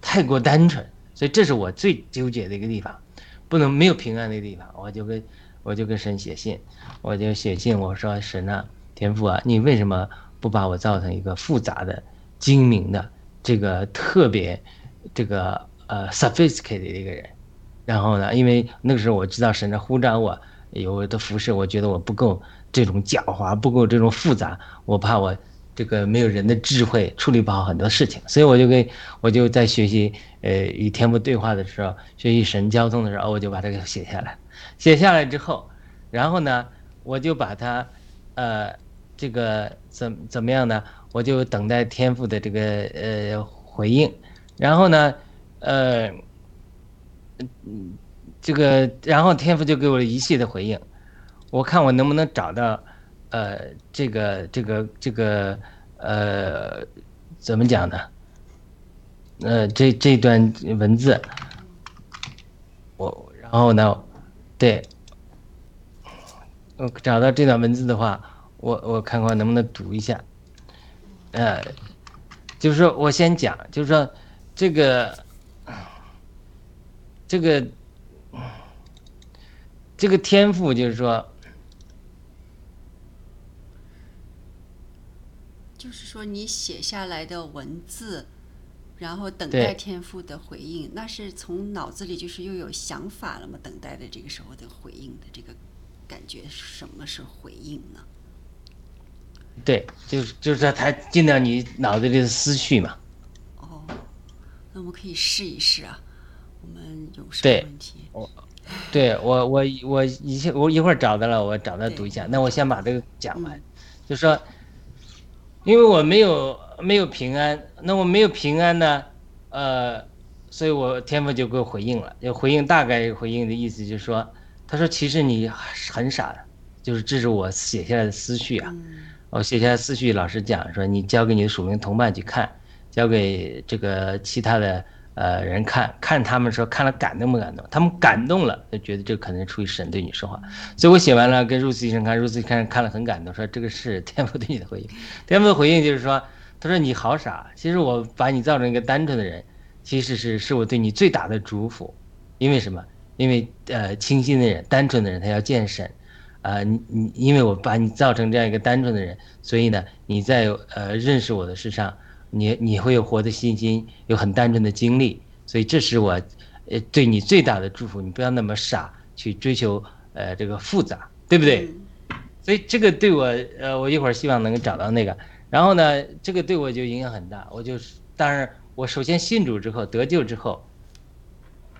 太过单纯。所以这是我最纠结的一个地方。不能没有平安的地方，我就跟我就跟神写信，我就写信我说神啊，天父啊，你为什么不把我造成一个复杂的、精明的、这个特别、这个呃 sophisticated 的一个人？然后呢，因为那个时候我知道神在呼召我有的服饰，我觉得我不够这种狡猾，不够这种复杂，我怕我。这个没有人的智慧处理不好很多事情，所以我就跟我就在学习，呃，与天父对话的时候，学习神交通的时候，我就把这个写下来。写下来之后，然后呢，我就把它，呃，这个怎怎么样呢？我就等待天父的这个呃回应。然后呢，呃，这个然后天父就给我了一系列的回应，我看我能不能找到。呃，这个这个这个呃，怎么讲呢？呃，这这段文字，我然后呢，对，我找到这段文字的话，我我看看能不能读一下。呃，就是说我先讲，就是说这个这个这个天赋，就是说。就是说，你写下来的文字，然后等待天赋的回应，那是从脑子里就是又有想法了嘛？等待的这个时候的回应的这个感觉，什么是回应呢？对，就是就是说，它进到你脑子里的思绪嘛。哦，那我们可以试一试啊。我们有什么问题？我，对我我我一我一会儿找到了，我找到读一下。那我先把这个讲完，就说。因为我没有没有平安，那我没有平安呢，呃，所以我天父就给我回应了，就回应大概回应的意思就是说，他说其实你很傻，就是这是我写下来的思绪啊，我写下来思绪，老师讲说你交给你的署名同伴去看，交给这个其他的。呃，人看看他们说看了感动不感动？他们感动了，就觉得这可能出于神对你说话。所以我写完了，跟 Rose 医生看，Rose 看看了很感动，说这个是天父对你的回应。天父的回应就是说，他说你好傻，其实我把你造成一个单纯的人，其实是是我对你最大的祝福。因为什么？因为呃，清新的人、单纯的人，他要见神。啊，你你，因为我把你造成这样一个单纯的人，所以呢，你在呃认识我的事上。你你会有活的信心，有很单纯的经历，所以这是我，呃，对你最大的祝福。你不要那么傻去追求，呃，这个复杂，对不对？所以这个对我，呃，我一会儿希望能够找到那个。然后呢，这个对我就影响很大。我就当然，我首先信主之后得救之后，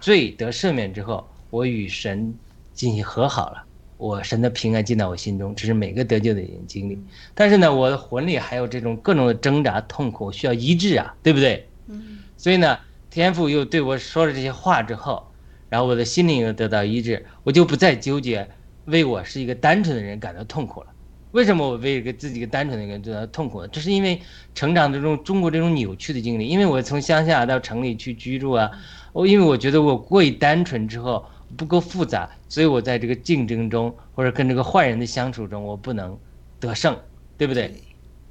罪得赦免之后，我与神进行和好了。我神的平安进到我心中，这是每个得救的人经历。但是呢，我的魂里还有这种各种的挣扎、痛苦，需要医治啊，对不对？嗯。所以呢，天父又对我说了这些话之后，然后我的心灵又得到医治，我就不再纠结为我是一个单纯的人感到痛苦了。为什么我为一个自己一个单纯的人感到痛苦呢？这是因为成长这种中国这种扭曲的经历，因为我从乡下到城里去居住啊，我因为我觉得我过于单纯之后不够复杂，所以我在这个竞争中或者跟这个坏人的相处中，我不能得胜，对不对？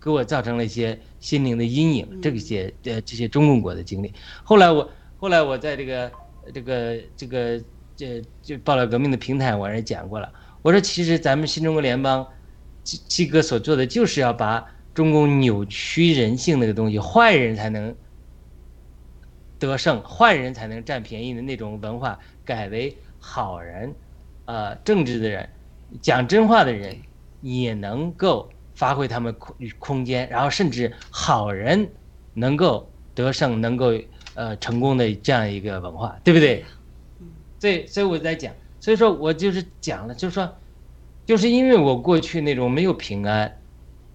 给我造成了一些心灵的阴影，这些呃这些中共国的经历。后来我后来我在这个这个这个这就爆料革命的平台，我也讲过了。我说其实咱们新中国联邦七七哥所做的，就是要把中共扭曲人性那个东西，坏人才能得胜，坏人才能占便宜的那种文化，改为好人，呃，正直的人，讲真话的人也能够。发挥他们空空间，然后甚至好人能够得胜，能够呃成功的这样一个文化，对不对？所以所以我在讲，所以说我就是讲了，就是说，就是因为我过去那种没有平安，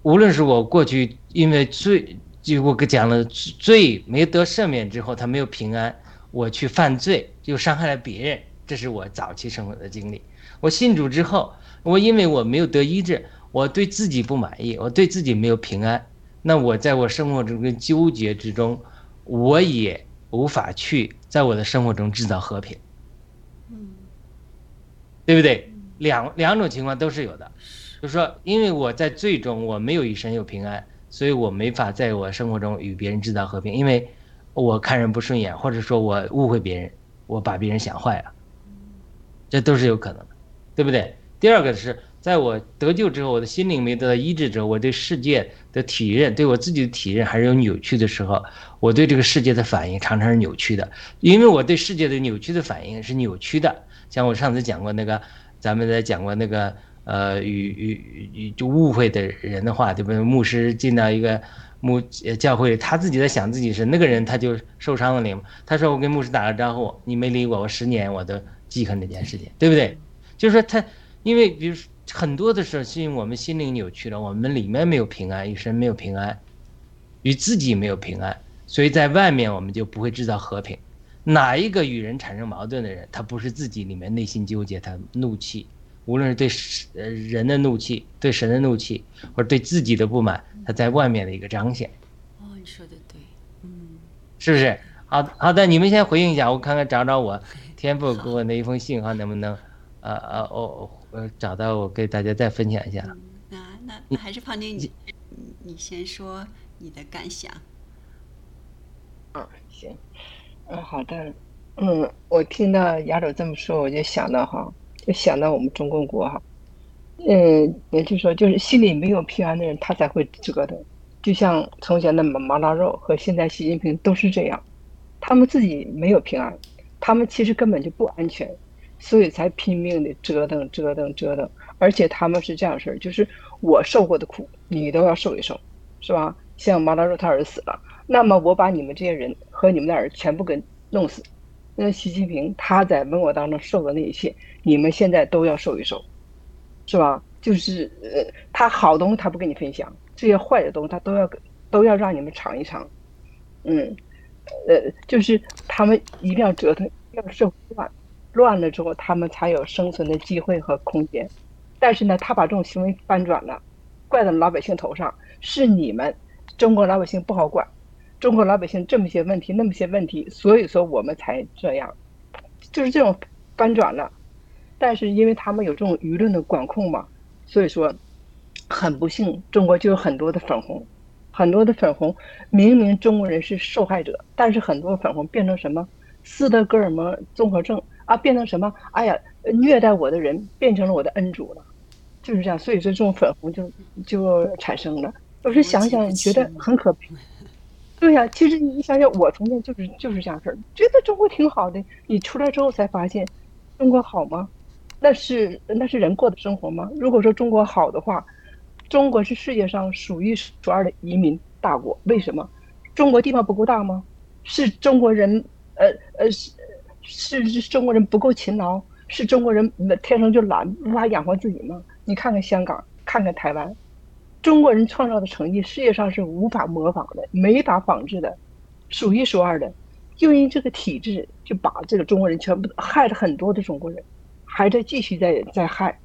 无论是我过去因为罪，就我讲了罪没得赦免之后，他没有平安，我去犯罪又伤害了别人，这是我早期生活的经历。我信主之后，我因为我没有得医治。我对自己不满意，我对自己没有平安，那我在我生活中跟纠结之中，我也无法去在我的生活中制造和平，嗯，对不对？两两种情况都是有的，就是说，因为我在最终我没有与神有平安，所以我没法在我生活中与别人制造和平，因为我看人不顺眼，或者说我误会别人，我把别人想坏了，这都是有可能的，对不对？第二个是。在我得救之后，我的心灵没得到医治之后，我对世界的体认，对我自己的体认还是有扭曲的时候，我对这个世界的反应常常是扭曲的，因为我对世界的扭曲的反应是扭曲的。像我上次讲过那个，咱们在讲过那个，呃，与与与就误会的人的话，对不对？牧师进到一个牧教会，他自己在想自己是那个人，他就受伤了灵。他说我跟牧师打了招呼，你没理我，我十年我都记恨这件事情，对不对？就是说他，因为比如说。很多的时候是因为我们心灵扭曲了，我们里面没有平安，与神没有平安，与自己没有平安，所以在外面我们就不会制造和平。哪一个与人产生矛盾的人，他不是自己里面内心纠结，他怒气，无论是对呃人的怒气，对神的怒气，或者对自己的不满，他在外面的一个彰显。哦，你说的对，嗯，是不是？好好的，你们先回应一下，我看看找找我天赋给我那一封信哈，能不能？呃呃哦。我，找到我给大家再分享一下。那那那还是胖丁，你你先说你的感想。嗯，行，嗯，好的，嗯，我听到亚洲这么说，我就想到哈，就想到我们中共国哈，嗯，也就是说，就是心里没有平安的人，他才会折腾。就像从前的麻麻辣肉和现在习近平都是这样，他们自己没有平安，他们其实根本就不安全。所以才拼命的折腾折腾折腾，而且他们是这样式儿，就是我受过的苦，你都要受一受，是吧？像马大肉他儿子死了，那么我把你们这些人和你们的儿全部给弄死。那习近平他在文革当中受的那一切，你们现在都要受一受，是吧？就是呃，他好东西他不跟你分享，这些坏的东西他都要都要让你们尝一尝。嗯，呃，就是他们一定要折腾，要受乱。乱了之后，他们才有生存的机会和空间。但是呢，他把这种行为翻转了，怪到老百姓头上，是你们中国老百姓不好管，中国老百姓这么些问题，那么些问题，所以说我们才这样，就是这种翻转了。但是因为他们有这种舆论的管控嘛，所以说很不幸，中国就有很多的粉红，很多的粉红，明明中国人是受害者，但是很多粉红变成什么斯德哥尔摩综合症。啊，变成什么？哎呀，虐待我的人变成了我的恩主了，就是这样。所以说，这种粉红就就产生了。有时想想，觉得很可悲。对呀，其实你想想，我从前就是就是这样事儿，觉得中国挺好的。你出来之后才发现，中国好吗？那是那是人过的生活吗？如果说中国好的话，中国是世界上数一数二的移民大国。为什么？中国地方不够大吗？是中国人，呃呃是。是是中国人不够勤劳，是中国人天生就懒，无法养活自己吗？你看看香港，看看台湾，中国人创造的成绩，世界上是无法模仿的，没法仿制的，数一数二的。就因这个体制，就把这个中国人全部害了很多的中国人，还在继续在在害，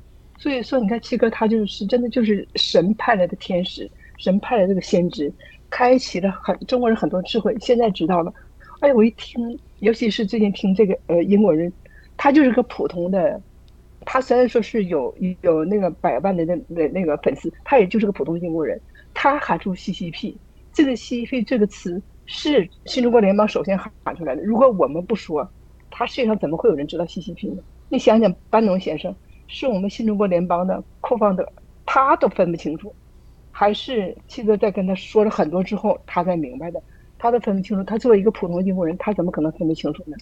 所以说，你看七哥他就是真的就是神派来的天使，神派来的这个先知，开启了很中国人很多智慧。现在知道了，哎，我一听，尤其是最近听这个呃英国人，他就是个普通的，他虽然说是有有那个百万的那那那个粉丝，他也就是个普通英国人，他喊出 CCP，这个 CCP 这个词是新中国联邦首先喊出来的。如果我们不说，他世界上怎么会有人知道 CCP 呢？你想想，班农先生。是我们新中国联邦的控方的，他都分不清楚，还是七哥在跟他说了很多之后，他才明白的。他都分不清楚，他作为一个普通英国人，他怎么可能分不清楚呢？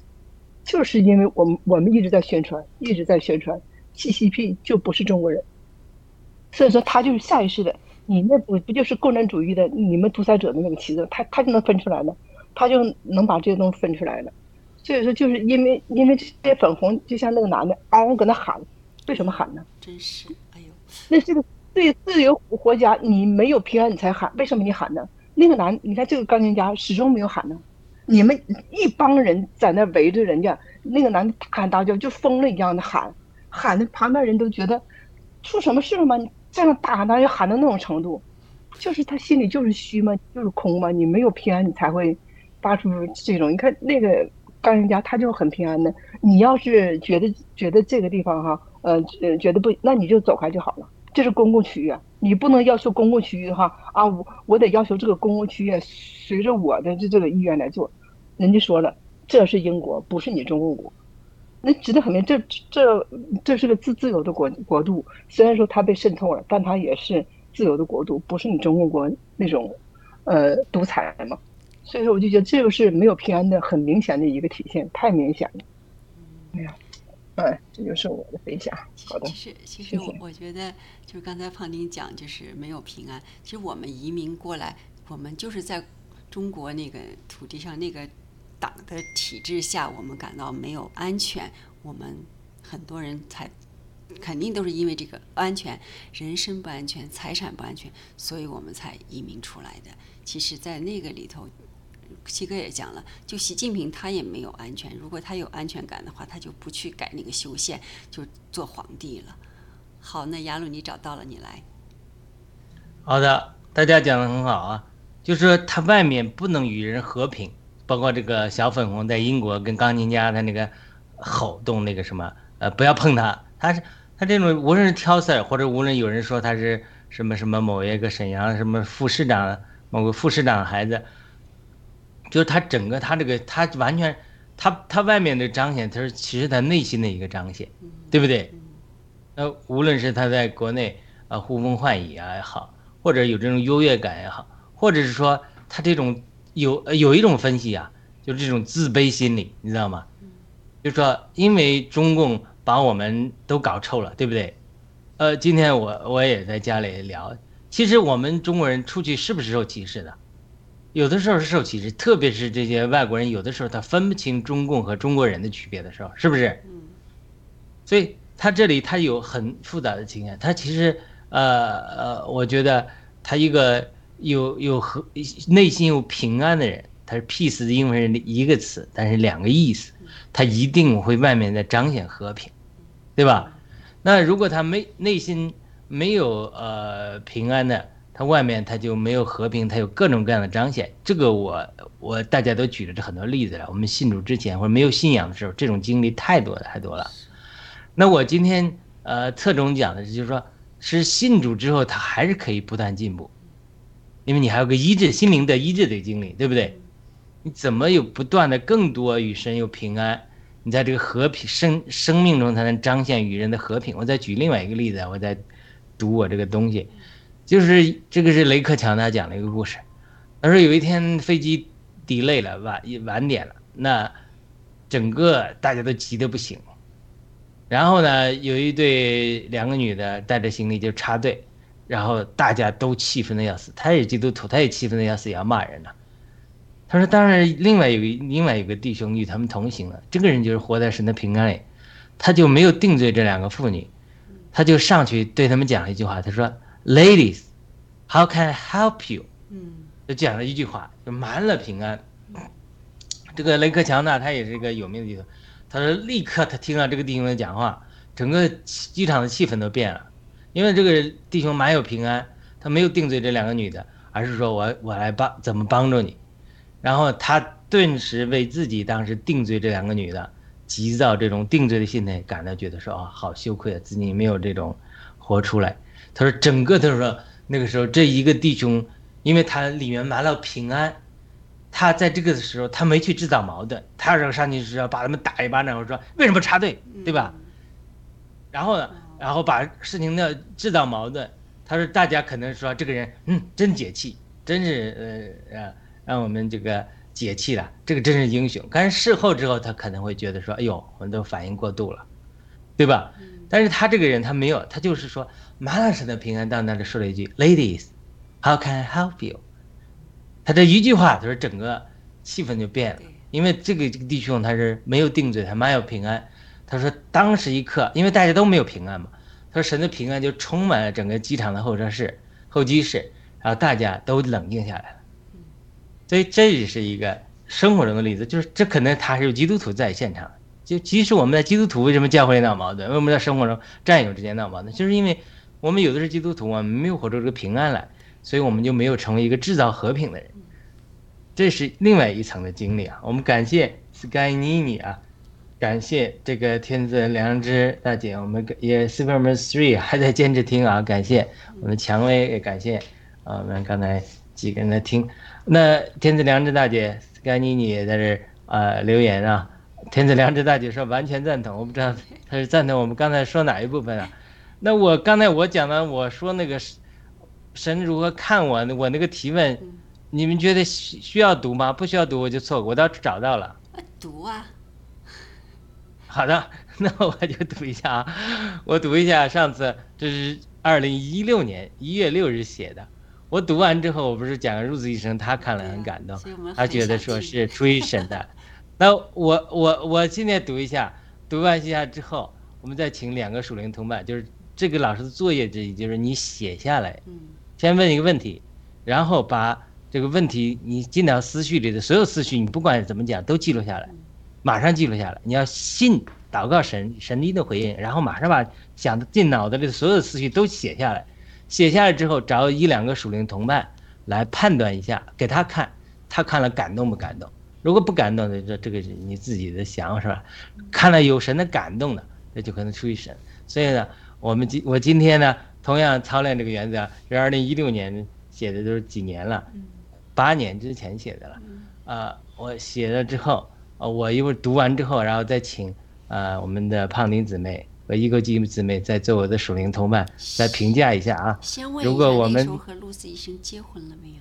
就是因为我们我们一直在宣传，一直在宣传，CCP 就不是中国人，所以说他就是下意识的，你那不不就是共产主义的你们独裁者的那个旗子，他他就能分出来了，他就能把这些东西分出来了。所以说，就是因为因为这些粉红，就像那个男的嗷嗷搁那喊。为什么喊呢？真是，哎呦，那这个对自由国家，你没有平安你才喊，为什么你喊呢？那个男，你看这个钢琴家始终没有喊呢。你们一帮人在那围着人家，那个男的大喊大叫，就疯了一样的喊，喊的旁边人都觉得出什么事了吗？你这样大喊大叫喊到那种程度，就是他心里就是虚吗？就是空吗？你没有平安，你才会发出这种。你看那个钢琴家，他就很平安的。你要是觉得觉得这个地方哈。呃呃，觉得不，那你就走开就好了。这是公共区域，你不能要求公共区域哈啊，我我得要求这个公共区域随着我的这这个意愿来做。人家说了，这是英国，不是你中共国。那指的很明，这这这是个自自由的国国度，虽然说它被渗透了，但它也是自由的国度，不是你中共国那种呃独裁嘛。所以说，我就觉得这个是没有平安的很明显的一个体现，太明显了。哎呀。哎，这就是我的分享。好的，其实其实我我觉得，就是刚才胖丁讲，就是没有平安。其实我们移民过来，我们就是在中国那个土地上那个党的体制下，我们感到没有安全。我们很多人才肯定都是因为这个安全，人身不安全，财产不安全，所以我们才移民出来的。其实，在那个里头。七哥也讲了，就习近平他也没有安全。如果他有安全感的话，他就不去改那个修宪，就做皇帝了。好，那雅鲁你找到了，你来。好的，大家讲的很好啊，就是他外面不能与人和平，包括这个小粉红在英国跟钢琴家他那个吼动那个什么，呃，不要碰他。他是他这种无论是挑事儿，或者无论有人说他是什么什么某一个沈阳什么副市长某个副市长孩子。就是他整个他这个他完全，他他外面的彰显，他是其实他内心的一个彰显，对不对？那无论是他在国内啊呼风唤雨啊也好，或者有这种优越感也好，或者是说他这种有有一种分析啊，就是这种自卑心理，你知道吗？就说因为中共把我们都搞臭了，对不对？呃，今天我我也在家里聊，其实我们中国人出去是不是受歧视的？有的时候是受歧视，特别是这些外国人，有的时候他分不清中共和中国人的区别的时候，是不是？嗯。所以他这里他有很复杂的情感，他其实呃呃，我觉得他一个有有和内心有平安的人，他是 peace 的英文人的一个词，但是两个意思，他一定会外面在彰显和平，对吧？那如果他没内心没有呃平安的。他外面它就没有和平，它有各种各样的彰显。这个我我大家都举了这很多例子了。我们信主之前或者没有信仰的时候，这种经历太多太多了。那我今天呃侧重讲的是，就是说，是信主之后他还是可以不断进步，因为你还有个医治心灵的医治的经历，对不对？你怎么有不断的更多与神有平安？你在这个和平生生命中才能彰显与人的和平。我再举另外一个例子，我在读我这个东西。就是这个是雷克强他讲的一个故事，他说有一天飞机 delay 了晚晚点了，那整个大家都急得不行，然后呢有一对两个女的带着行李就插队，然后大家都气愤的要死，他也基督徒，他也气愤的要死，也要骂人呢。他说当然另外有一另外有个弟兄与他们同行了，这个人就是活在神的平安里，他就没有定罪这两个妇女，他就上去对他们讲了一句话，他说。Ladies, how can I help you？嗯，就讲了一句话，就满了平安。这个雷克强呢，他也是一个有名的地方，他说立刻他听了这个弟兄的讲话，整个机场的气氛都变了。因为这个弟兄满有平安，他没有定罪这两个女的，而是说我我来帮怎么帮助你，然后他顿时为自己当时定罪这两个女的，急躁这种定罪的心态感到觉得说啊好羞愧啊，自己没有这种活出来。他说整个他说那个时候这一个弟兄，因为他里面埋了平安。他在这个的时候，他没去制造矛盾，他要上去是要把他们打一巴掌，我说为什么插队，对吧？然后呢，然后把事情的制造矛盾。他说大家可能说这个人，嗯，真解气，真是呃呃让我们这个解气了，这个真是英雄。但是事后之后，他可能会觉得说，哎呦，我们都反应过度了，对吧？但是他这个人他没有，他就是说马老师的平安到那里说了一句，Ladies，how can I help you？他这一句话，他说整个气氛就变了，因为这个这个弟兄他是没有定罪，他蛮有平安。他说当时一刻，因为大家都没有平安嘛，他说神的平安就充满了整个机场的候车室、候机室，然后大家都冷静下来了。所以这也是一个生活中的例子，就是这可能他是基督徒在现场，就即使我们在基督徒为什么教会闹矛盾，为什么在生活中战友之间闹矛盾，就是因为我们有的是基督徒，我们没有活出这个平安来。所以我们就没有成为一个制造和平的人，这是另外一层的经历啊。我们感谢 Sky Nini 啊，感谢这个天子良知大姐，我们也 Superman Three 还在坚持听啊，感谢我们蔷薇，也感谢，我们刚才几个人在听。那天子良知大姐 Sky Nini 也在这啊留言啊，天子良知大姐说完全赞同，我不知道她是赞同我们刚才说哪一部分啊？那我刚才我讲的，我说那个。神如何看我？我那个提问，你们觉得需需要读吗？不需要读，我就错过。我倒找到了。读啊。好的，<laughs> 那我就读一下啊。我读一下上次，这是二零一六年一月六日写的。我读完之后，我不是讲了入子医生，他看了很感动，他觉得说是出于神的。那我我我现在读一下，读完一下之后，我们再请两个属灵同伴，就是这个老师的作业之一，就是你写下来。嗯。先问一个问题，然后把这个问题你进到思绪里的所有思绪，你不管怎么讲都记录下来，马上记录下来。你要信祷告神，神一的回应，然后马上把想进脑子里的所有思绪都写下来。写下来之后，找一两个属灵同伴来判断一下，给他看，他看了感动不感动？如果不感动的，这这个是你自己的想是吧？看了有神的感动的，那就可能出于神。所以呢，我们今我今天呢。同样操练这个原则，是二零一六年写的，都是几年了，八年之前写的了。啊，我写了之后，啊，我一会儿读完之后，然后再请啊我们的胖丁姊妹和一个基姊妹再做我的属灵同伴，再评价一下啊。先问一下，那时候和露丝医生结婚了没有？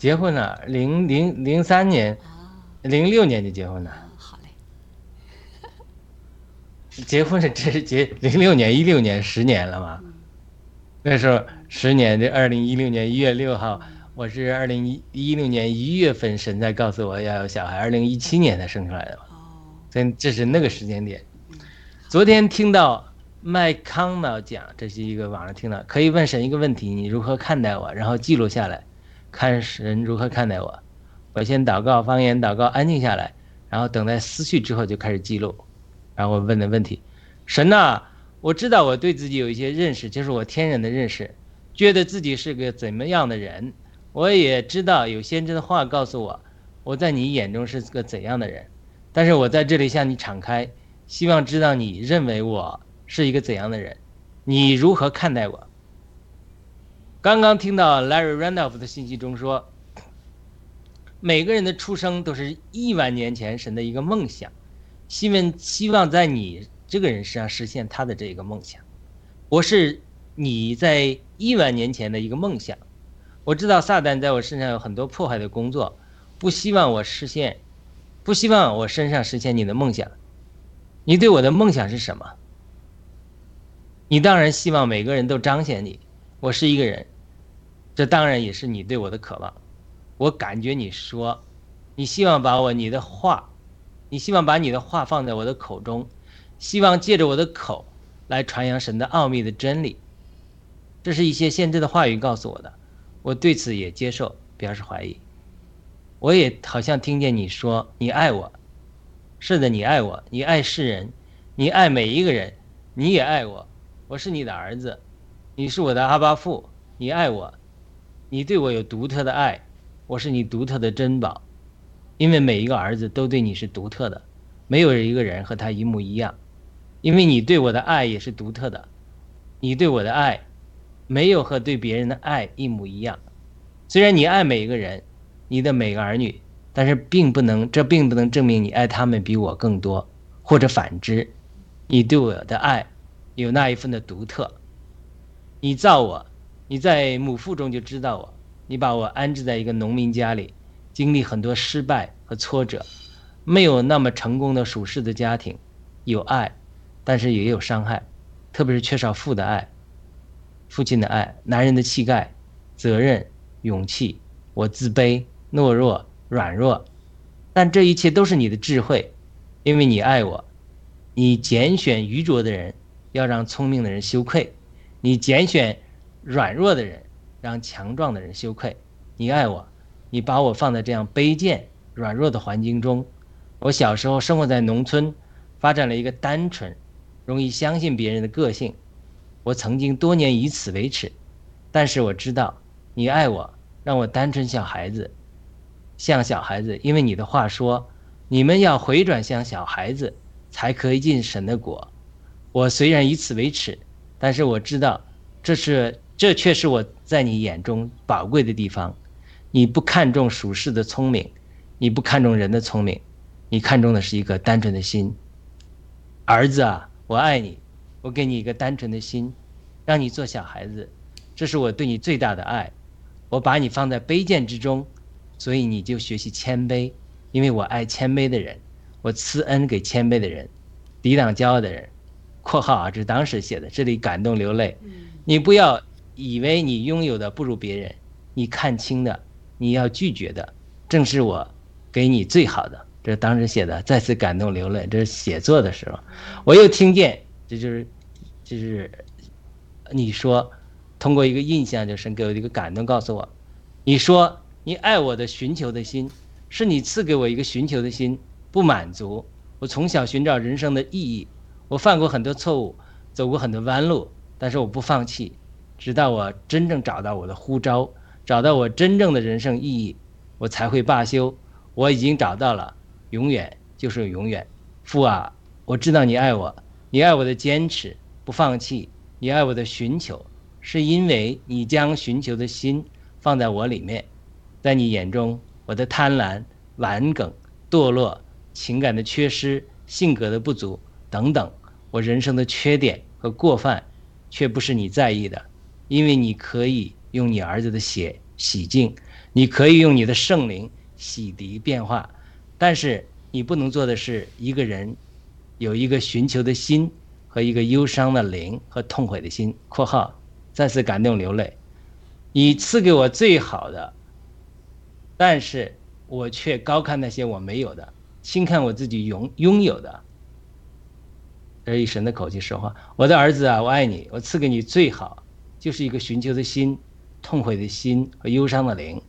结婚了，零零零三年，零六年就结婚了。<laughs> 结婚是这是结零六年一六年十年了嘛？那时候十年，这二零一六年一月六号，我是二零一一六年一月份，神在告诉我要有小孩，二零一七年才生出来的嘛。所以这是那个时间点。昨天听到麦康纳讲，这是一个网上听到，可以问神一个问题：你如何看待我？然后记录下来，看神如何看待我。我先祷告，方言祷告，安静下来，然后等待思绪之后就开始记录。然后问的问题，神呐，我知道我对自己有一些认识，就是我天然的认识，觉得自己是个怎么样的人。我也知道有先知的话告诉我，我在你眼中是个怎样的人。但是我在这里向你敞开，希望知道你认为我是一个怎样的人，你如何看待我？刚刚听到 Larry Randolph 的信息中说，每个人的出生都是亿万年前神的一个梦想。希望希望在你这个人身上实现他的这个梦想。我是你在亿万年前的一个梦想。我知道撒旦在我身上有很多破坏的工作，不希望我实现，不希望我身上实现你的梦想。你对我的梦想是什么？你当然希望每个人都彰显你。我是一个人，这当然也是你对我的渴望。我感觉你说，你希望把我你的话。你希望把你的话放在我的口中，希望借着我的口来传扬神的奥秘的真理。这是一些限制的话语告诉我的，我对此也接受，表示怀疑。我也好像听见你说你爱我，是的，你爱我，你爱世人，你爱每一个人，你也爱我。我是你的儿子，你是我的阿巴父，你爱我，你对我有独特的爱，我是你独特的珍宝，因为每一个儿子都对你是独特的，没有一个人和他一模一样，因为你对我的爱也是独特的，你对我的爱没有和对别人的爱一模一样，虽然你爱每一个人，你的每个儿女，但是并不能，这并不能证明你爱他们比我更多，或者反之，你对我的爱。有那一份的独特。你造我，你在母腹中就知道我。你把我安置在一个农民家里，经历很多失败和挫折，没有那么成功的属世的家庭，有爱，但是也有伤害，特别是缺少父的爱，父亲的爱，男人的气概、责任、勇气。我自卑、懦弱、软弱，但这一切都是你的智慧，因为你爱我，你拣选愚拙的人。要让聪明的人羞愧，你拣选软弱的人，让强壮的人羞愧。你爱我，你把我放在这样卑贱、软弱的环境中。我小时候生活在农村，发展了一个单纯、容易相信别人的个性。我曾经多年以此为耻，但是我知道你爱我，让我单纯像孩子，像小孩子。因为你的话说，你们要回转向小孩子，才可以进神的国。我虽然以此为耻，但是我知道，这是这却是我在你眼中宝贵的地方。你不看重属世的聪明，你不看重人的聪明，你看重的是一个单纯的心。儿子啊，我爱你，我给你一个单纯的心，让你做小孩子，这是我对你最大的爱。我把你放在卑贱之中，所以你就学习谦卑，因为我爱谦卑的人，我赐恩给谦卑的人，抵挡骄傲的人。括号啊，这是当时写的，这里感动流泪。你不要以为你拥有的不如别人，你看清的，你要拒绝的，正是我给你最好的。这当时写的，再次感动流泪。这是写作的时候，我又听见，这就是，就是你说，通过一个印象，就是给我一个感动，告诉我，你说你爱我的寻求的心，是你赐给我一个寻求的心，不满足。我从小寻找人生的意义。我犯过很多错误，走过很多弯路，但是我不放弃，直到我真正找到我的呼召，找到我真正的人生意义，我才会罢休。我已经找到了，永远就是永远。父啊，我知道你爱我，你爱我的坚持不放弃，你爱我的寻求，是因为你将寻求的心放在我里面，在你眼中，我的贪婪、顽梗、堕落、情感的缺失、性格的不足等等。我人生的缺点和过犯，却不是你在意的，因为你可以用你儿子的血洗净，你可以用你的圣灵洗涤变化，但是你不能做的是一个人有一个寻求的心和一个忧伤的灵和痛悔的心。（括号再次感动流泪）你赐给我最好的，但是我却高看那些我没有的，轻看我自己拥拥有的。这是以神的口气说话，我的儿子啊，我爱你，我赐给你最好，就是一个寻求的心、痛悔的心和忧伤的灵，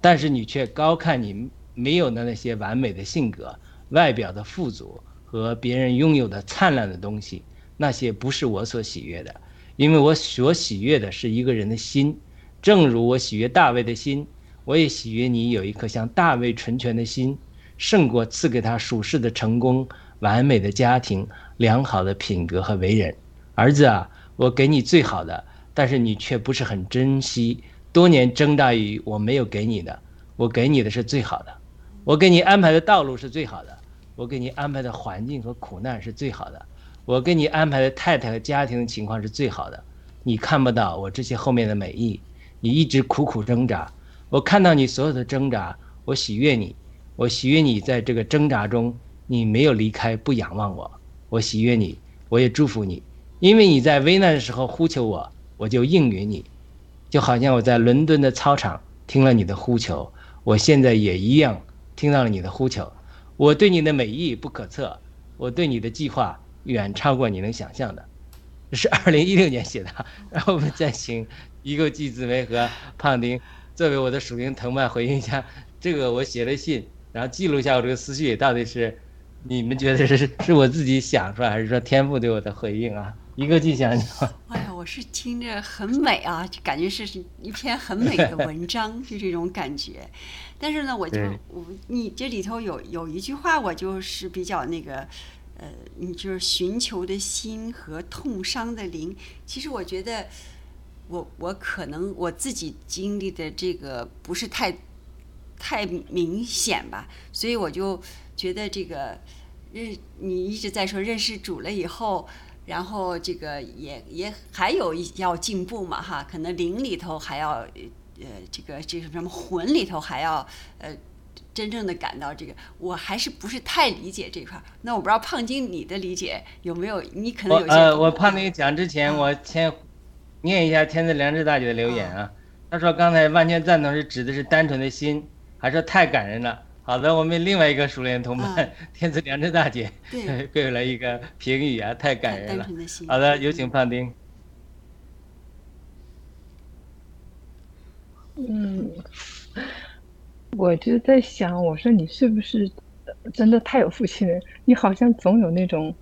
但是你却高看你没有的那些完美的性格、外表的富足和别人拥有的灿烂的东西，那些不是我所喜悦的，因为我所喜悦的是一个人的心，正如我喜悦大卫的心，我也喜悦你有一颗像大卫纯全的心，胜过赐给他属世的成功、完美的家庭。良好的品格和为人，儿子啊，我给你最好的，但是你却不是很珍惜。多年挣扎于我没有给你的，我给你的是最好的，我给你安排的道路是最好的，我给你安排的环境和苦难是最好的，我给你安排的太太和家庭的情况是最好的。你看不到我这些后面的美意，你一直苦苦挣扎，我看到你所有的挣扎，我喜悦你，我喜悦你在这个挣扎中，你没有离开，不仰望我。我喜悦你，我也祝福你，因为你在危难的时候呼求我，我就应允你，就好像我在伦敦的操场听了你的呼求，我现在也一样听到了你的呼求。我对你的美意不可测，我对你的计划远超过你能想象的。这是二零一六年写的，<laughs> 然后我们再请一个季子梅和胖丁作为我的属灵同伴回应一下这个我写了信，然后记录一下我这个思绪到底是。你们觉得是是我自己想出来，还是说天赋对我的回应啊？一个迹象就。哎呀，我是听着很美啊，就感觉是一篇很美的 <laughs> 文章，就这种感觉。但是呢，我就我你这里头有有一句话，我就是比较那个，呃，你就是寻求的心和痛伤的灵。其实我觉得，我我可能我自己经历的这个不是太太明显吧，所以我就觉得这个认你一直在说认识主了以后。然后这个也也还有一要进步嘛哈，可能灵里头还要呃这个这个什么魂里头还要呃真正的感到这个，我还是不是太理解这块。那我不知道胖金你的理解有没有？你可能有些。呃，我胖丁讲之前，我先念一下天赐良知大姐的留言啊。她说刚才完全赞同是指的是单纯的心，还说太感人了。好的，我们另外一个熟练同伴 <laughs> 天赐良知大姐 <laughs> 给了一个评语啊，太感人了。好的，有请胖丁。嗯，我就在想，我说你是不是真的太有福气了？你好像总有那种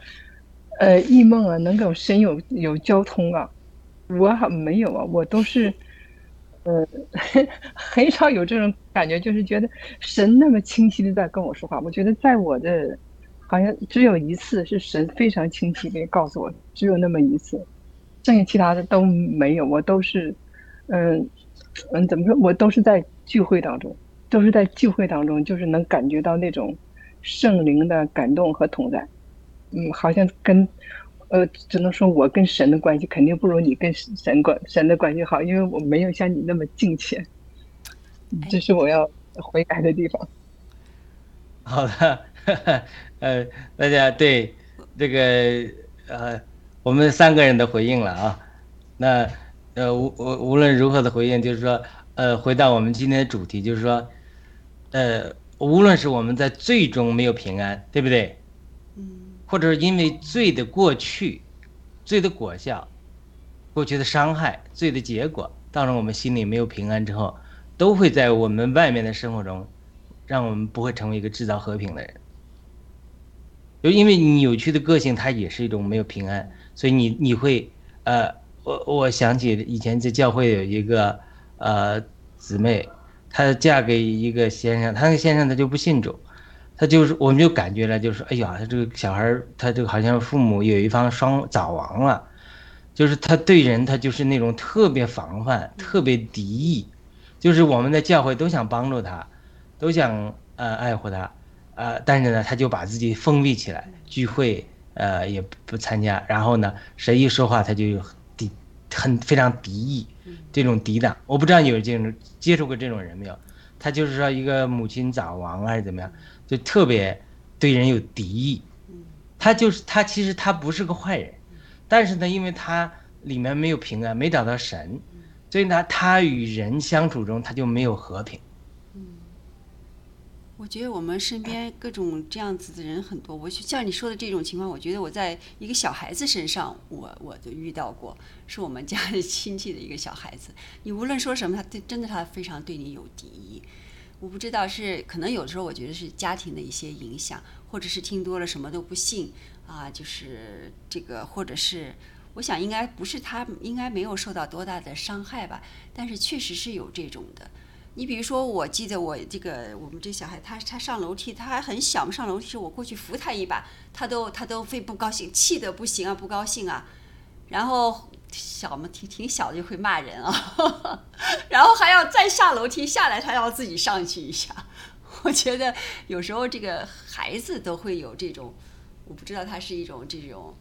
呃异梦啊，能够神有有交通啊。我好没有啊，我都是。呃，<laughs> 很少有这种感觉，就是觉得神那么清晰的在跟我说话。我觉得在我的，好像只有一次是神非常清晰的告诉我，只有那么一次，剩下其他的都没有。我都是，嗯嗯，怎么说？我都是在聚会当中，都是在聚会当中，就是能感觉到那种圣灵的感动和同在。嗯，好像跟。呃，只能说我跟神的关系肯定不如你跟神关神的关系好，因为我没有像你那么敬虔，这是我要悔改的地方。<laughs> 好的，呃，大家对这个呃，我们三个人的回应了啊。那呃无无无论如何的回应，就是说呃，回到我们今天的主题，就是说呃，无论是我们在最终没有平安，对不对？或者因为罪的过去，罪的果效，过去的伤害，罪的结果，当然我们心里没有平安之后，都会在我们外面的生活中，让我们不会成为一个制造和平的人。就因为你扭曲的个性，它也是一种没有平安，所以你你会呃，我我想起以前在教会有一个呃姊妹，她嫁给一个先生，她那个先生他就不信主。他就是，我们就感觉了，就是哎呀，他这个小孩，他这个好像父母有一方双早亡了，就是他对人，他就是那种特别防范、特别敌意，就是我们的教会都想帮助他，都想呃爱护他，呃，但是呢，他就把自己封闭起来，聚会呃也不参加，然后呢，谁一说话他就敌，很非常敌意，这种抵挡，我不知道你有这种接触过这种人没有？他就是说一个母亲早亡还是怎么样？就特别对人有敌意，他就是他，其实他不是个坏人，但是呢，因为他里面没有平安，没找到神，所以呢，他与人相处中他就没有和平。嗯，我觉得我们身边各种这样子的人很多。我就像你说的这种情况，我觉得我在一个小孩子身上，我我就遇到过，是我们家的 <laughs> 亲戚的一个小孩子。你无论说什么，他对真的他非常对你有敌意。我不知道是可能有时候，我觉得是家庭的一些影响，或者是听多了什么都不信啊，就是这个，或者是我想应该不是他，应该没有受到多大的伤害吧。但是确实是有这种的。你比如说，我记得我这个我们这小孩，他他上楼梯，他还很小嘛，上楼梯时我过去扶他一把，他都他都非不高兴，气得不行啊，不高兴啊，然后。小嘛，挺挺小的就会骂人啊，<laughs> 然后还要再下楼梯下来，他要自己上去一下。<laughs> 我觉得有时候这个孩子都会有这种，我不知道他是一种这种，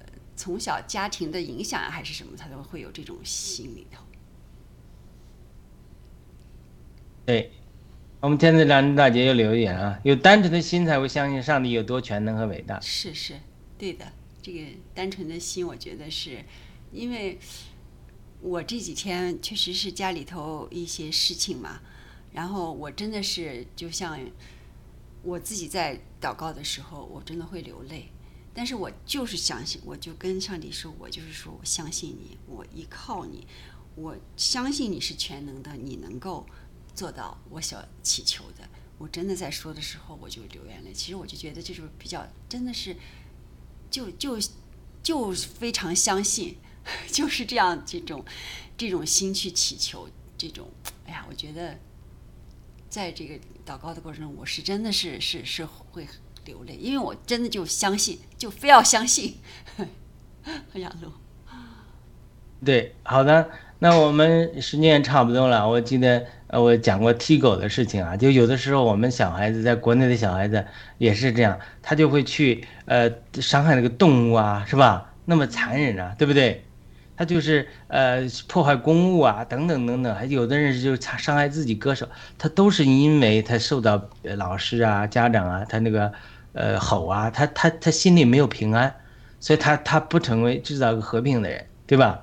呃，从小家庭的影响还是什么，他都会有这种心里头。对，我们天子良知大姐又留言啊，有单纯的心才会相信上帝有多全能和伟大。是是，对的，这个单纯的心，我觉得是。因为我这几天确实是家里头一些事情嘛，然后我真的是就像我自己在祷告的时候，我真的会流泪。但是我就是相信，我就跟上帝说，我就是说我相信你，我依靠你，我相信你是全能的，你能够做到我所祈求的。我真的在说的时候，我就流眼泪。其实我就觉得这种比较真的是，就就。就非常相信，<laughs> 就是这样这种这种心去祈求，这种哎呀，我觉得在这个祷告的过程中，我是真的是是是会流泪，因为我真的就相信，就非要相信。杨璐，对，好的，那我们时间也差不多了。我记得呃，我讲过踢狗的事情啊，就有的时候我们小孩子在国内的小孩子也是这样，他就会去呃伤害那个动物啊，是吧？那么残忍啊，对不对？他就是呃破坏公务啊，等等等等，还有的人是就是伤害自己歌手，他都是因为他受到老师啊、家长啊，他那个呃吼啊，他他他心里没有平安，所以他他不成为制造个和平的人，对吧？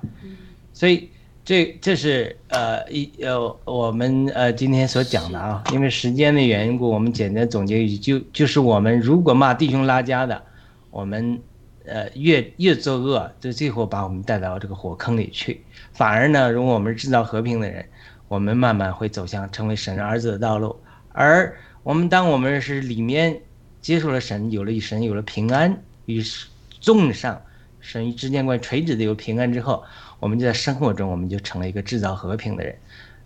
所以这这是呃一呃我们呃今天所讲的啊，因为时间的缘故，我们简单总结一句，就就是我们如果骂弟兄拉家的，我们。呃，越越作恶，就最后把我们带到这个火坑里去。反而呢，如果我们是制造和平的人，我们慢慢会走向成为神儿子的道路。而我们当我们是里面接受了神，有了与神有了平安，与众上神与之间关垂直的有平安之后，我们就在生活中，我们就成了一个制造和平的人。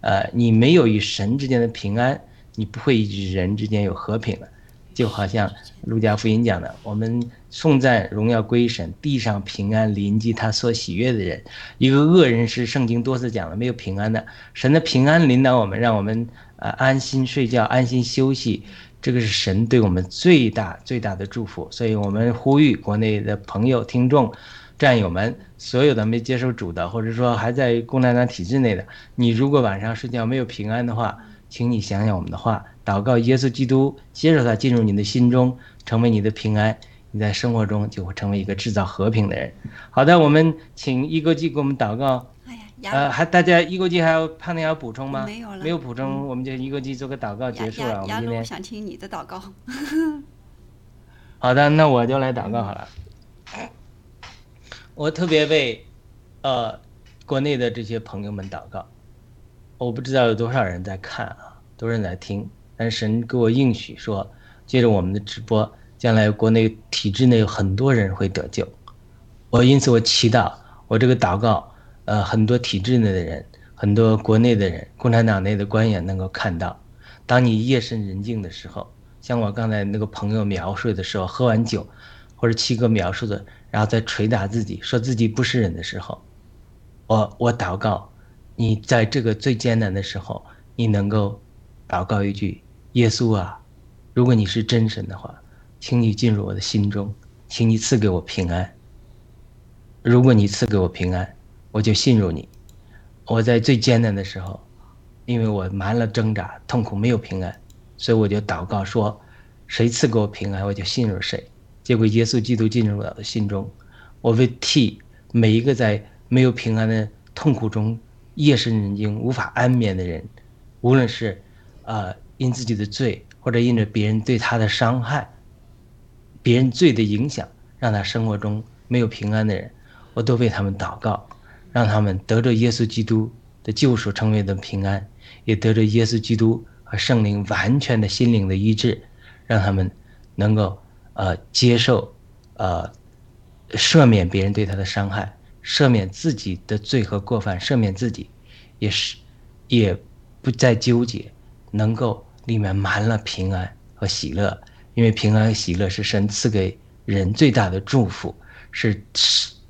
呃，你没有与神之间的平安，你不会与人之间有和平的。就好像路加福音讲的，我们颂赞荣耀归神，地上平安临及他所喜悦的人。一个恶人是圣经多次讲了没有平安的，神的平安领导我们，让我们呃安心睡觉，安心休息。这个是神对我们最大最大的祝福。所以我们呼吁国内的朋友、听众、战友们，所有的没接受主的，或者说还在共产党体制内的，你如果晚上睡觉没有平安的话，请你想想我们的话。祷告耶稣基督，接受他进入你的心中，成为你的平安。你在生活中就会成为一个制造和平的人。好的，我们请一哥记给我们祷告。哎呀，呃，还大家一哥基还有潘宁要补充吗？没有了，没有补充，我们就一哥基做个祷告结束了。我们今天想听你的祷告。<laughs> 好的，那我就来祷告好了。我特别为呃国内的这些朋友们祷告。我不知道有多少人在看啊，多少人在听。但神给我应许说，借着我们的直播，将来国内体制内有很多人会得救。我因此我祈祷，我这个祷告，呃，很多体制内的人，很多国内的人，共产党内的官员能够看到，当你夜深人静的时候，像我刚才那个朋友描述的时候，喝完酒，或者七哥描述的，然后再捶打自己，说自己不是人的时候，我我祷告，你在这个最艰难的时候，你能够祷告一句。耶稣啊，如果你是真神的话，请你进入我的心中，请你赐给我平安。如果你赐给我平安，我就信入你。我在最艰难的时候，因为我满了挣扎、痛苦，没有平安，所以我就祷告说：谁赐给我平安，我就信入谁。结果耶稣基督进入我的心中，我会替每一个在没有平安的痛苦中、夜深人静无法安眠的人，无论是啊。因自己的罪，或者因着别人对他的伤害，别人罪的影响，让他生活中没有平安的人，我都为他们祷告，让他们得着耶稣基督的救赎，成为的平安，也得着耶稣基督和圣灵完全的心灵的医治，让他们能够呃接受呃赦免别人对他的伤害，赦免自己的罪和过犯，赦免自己，也是也不再纠结，能够。里面满了平安和喜乐，因为平安和喜乐是神赐给人最大的祝福，是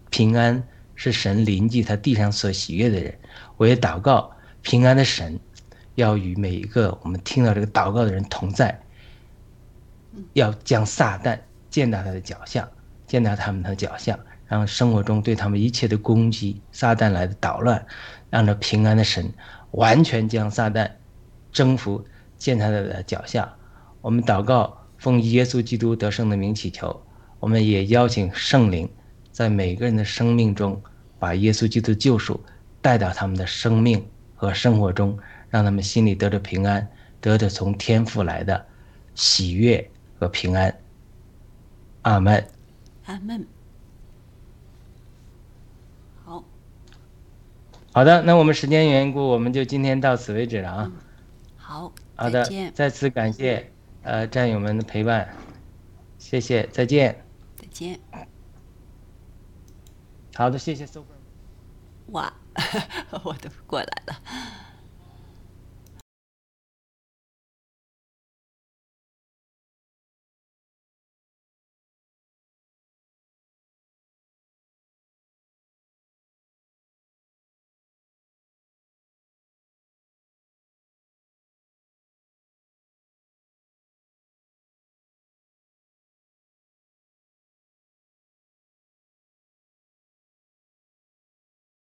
平安是神临济他地上所喜悦的人。我也祷告平安的神，要与每一个我们听到这个祷告的人同在，要将撒旦见到他的脚下，见到他们的脚下，让生活中对他们一切的攻击，撒旦来的捣乱，让这平安的神完全将撒旦征服。见他的脚下，我们祷告，奉耶稣基督得胜的名祈求。我们也邀请圣灵，在每个人的生命中，把耶稣基督救赎带到他们的生命和生活中，让他们心里得着平安，得着从天父来的喜悦和平安。阿门。阿门。好。好的，那我们时间缘故，我们就今天到此为止了啊。好。好的，再次感谢呃战友们的陪伴，谢谢，再见，再见。好的，谢谢 Super。哇，<laughs> 我都过来了。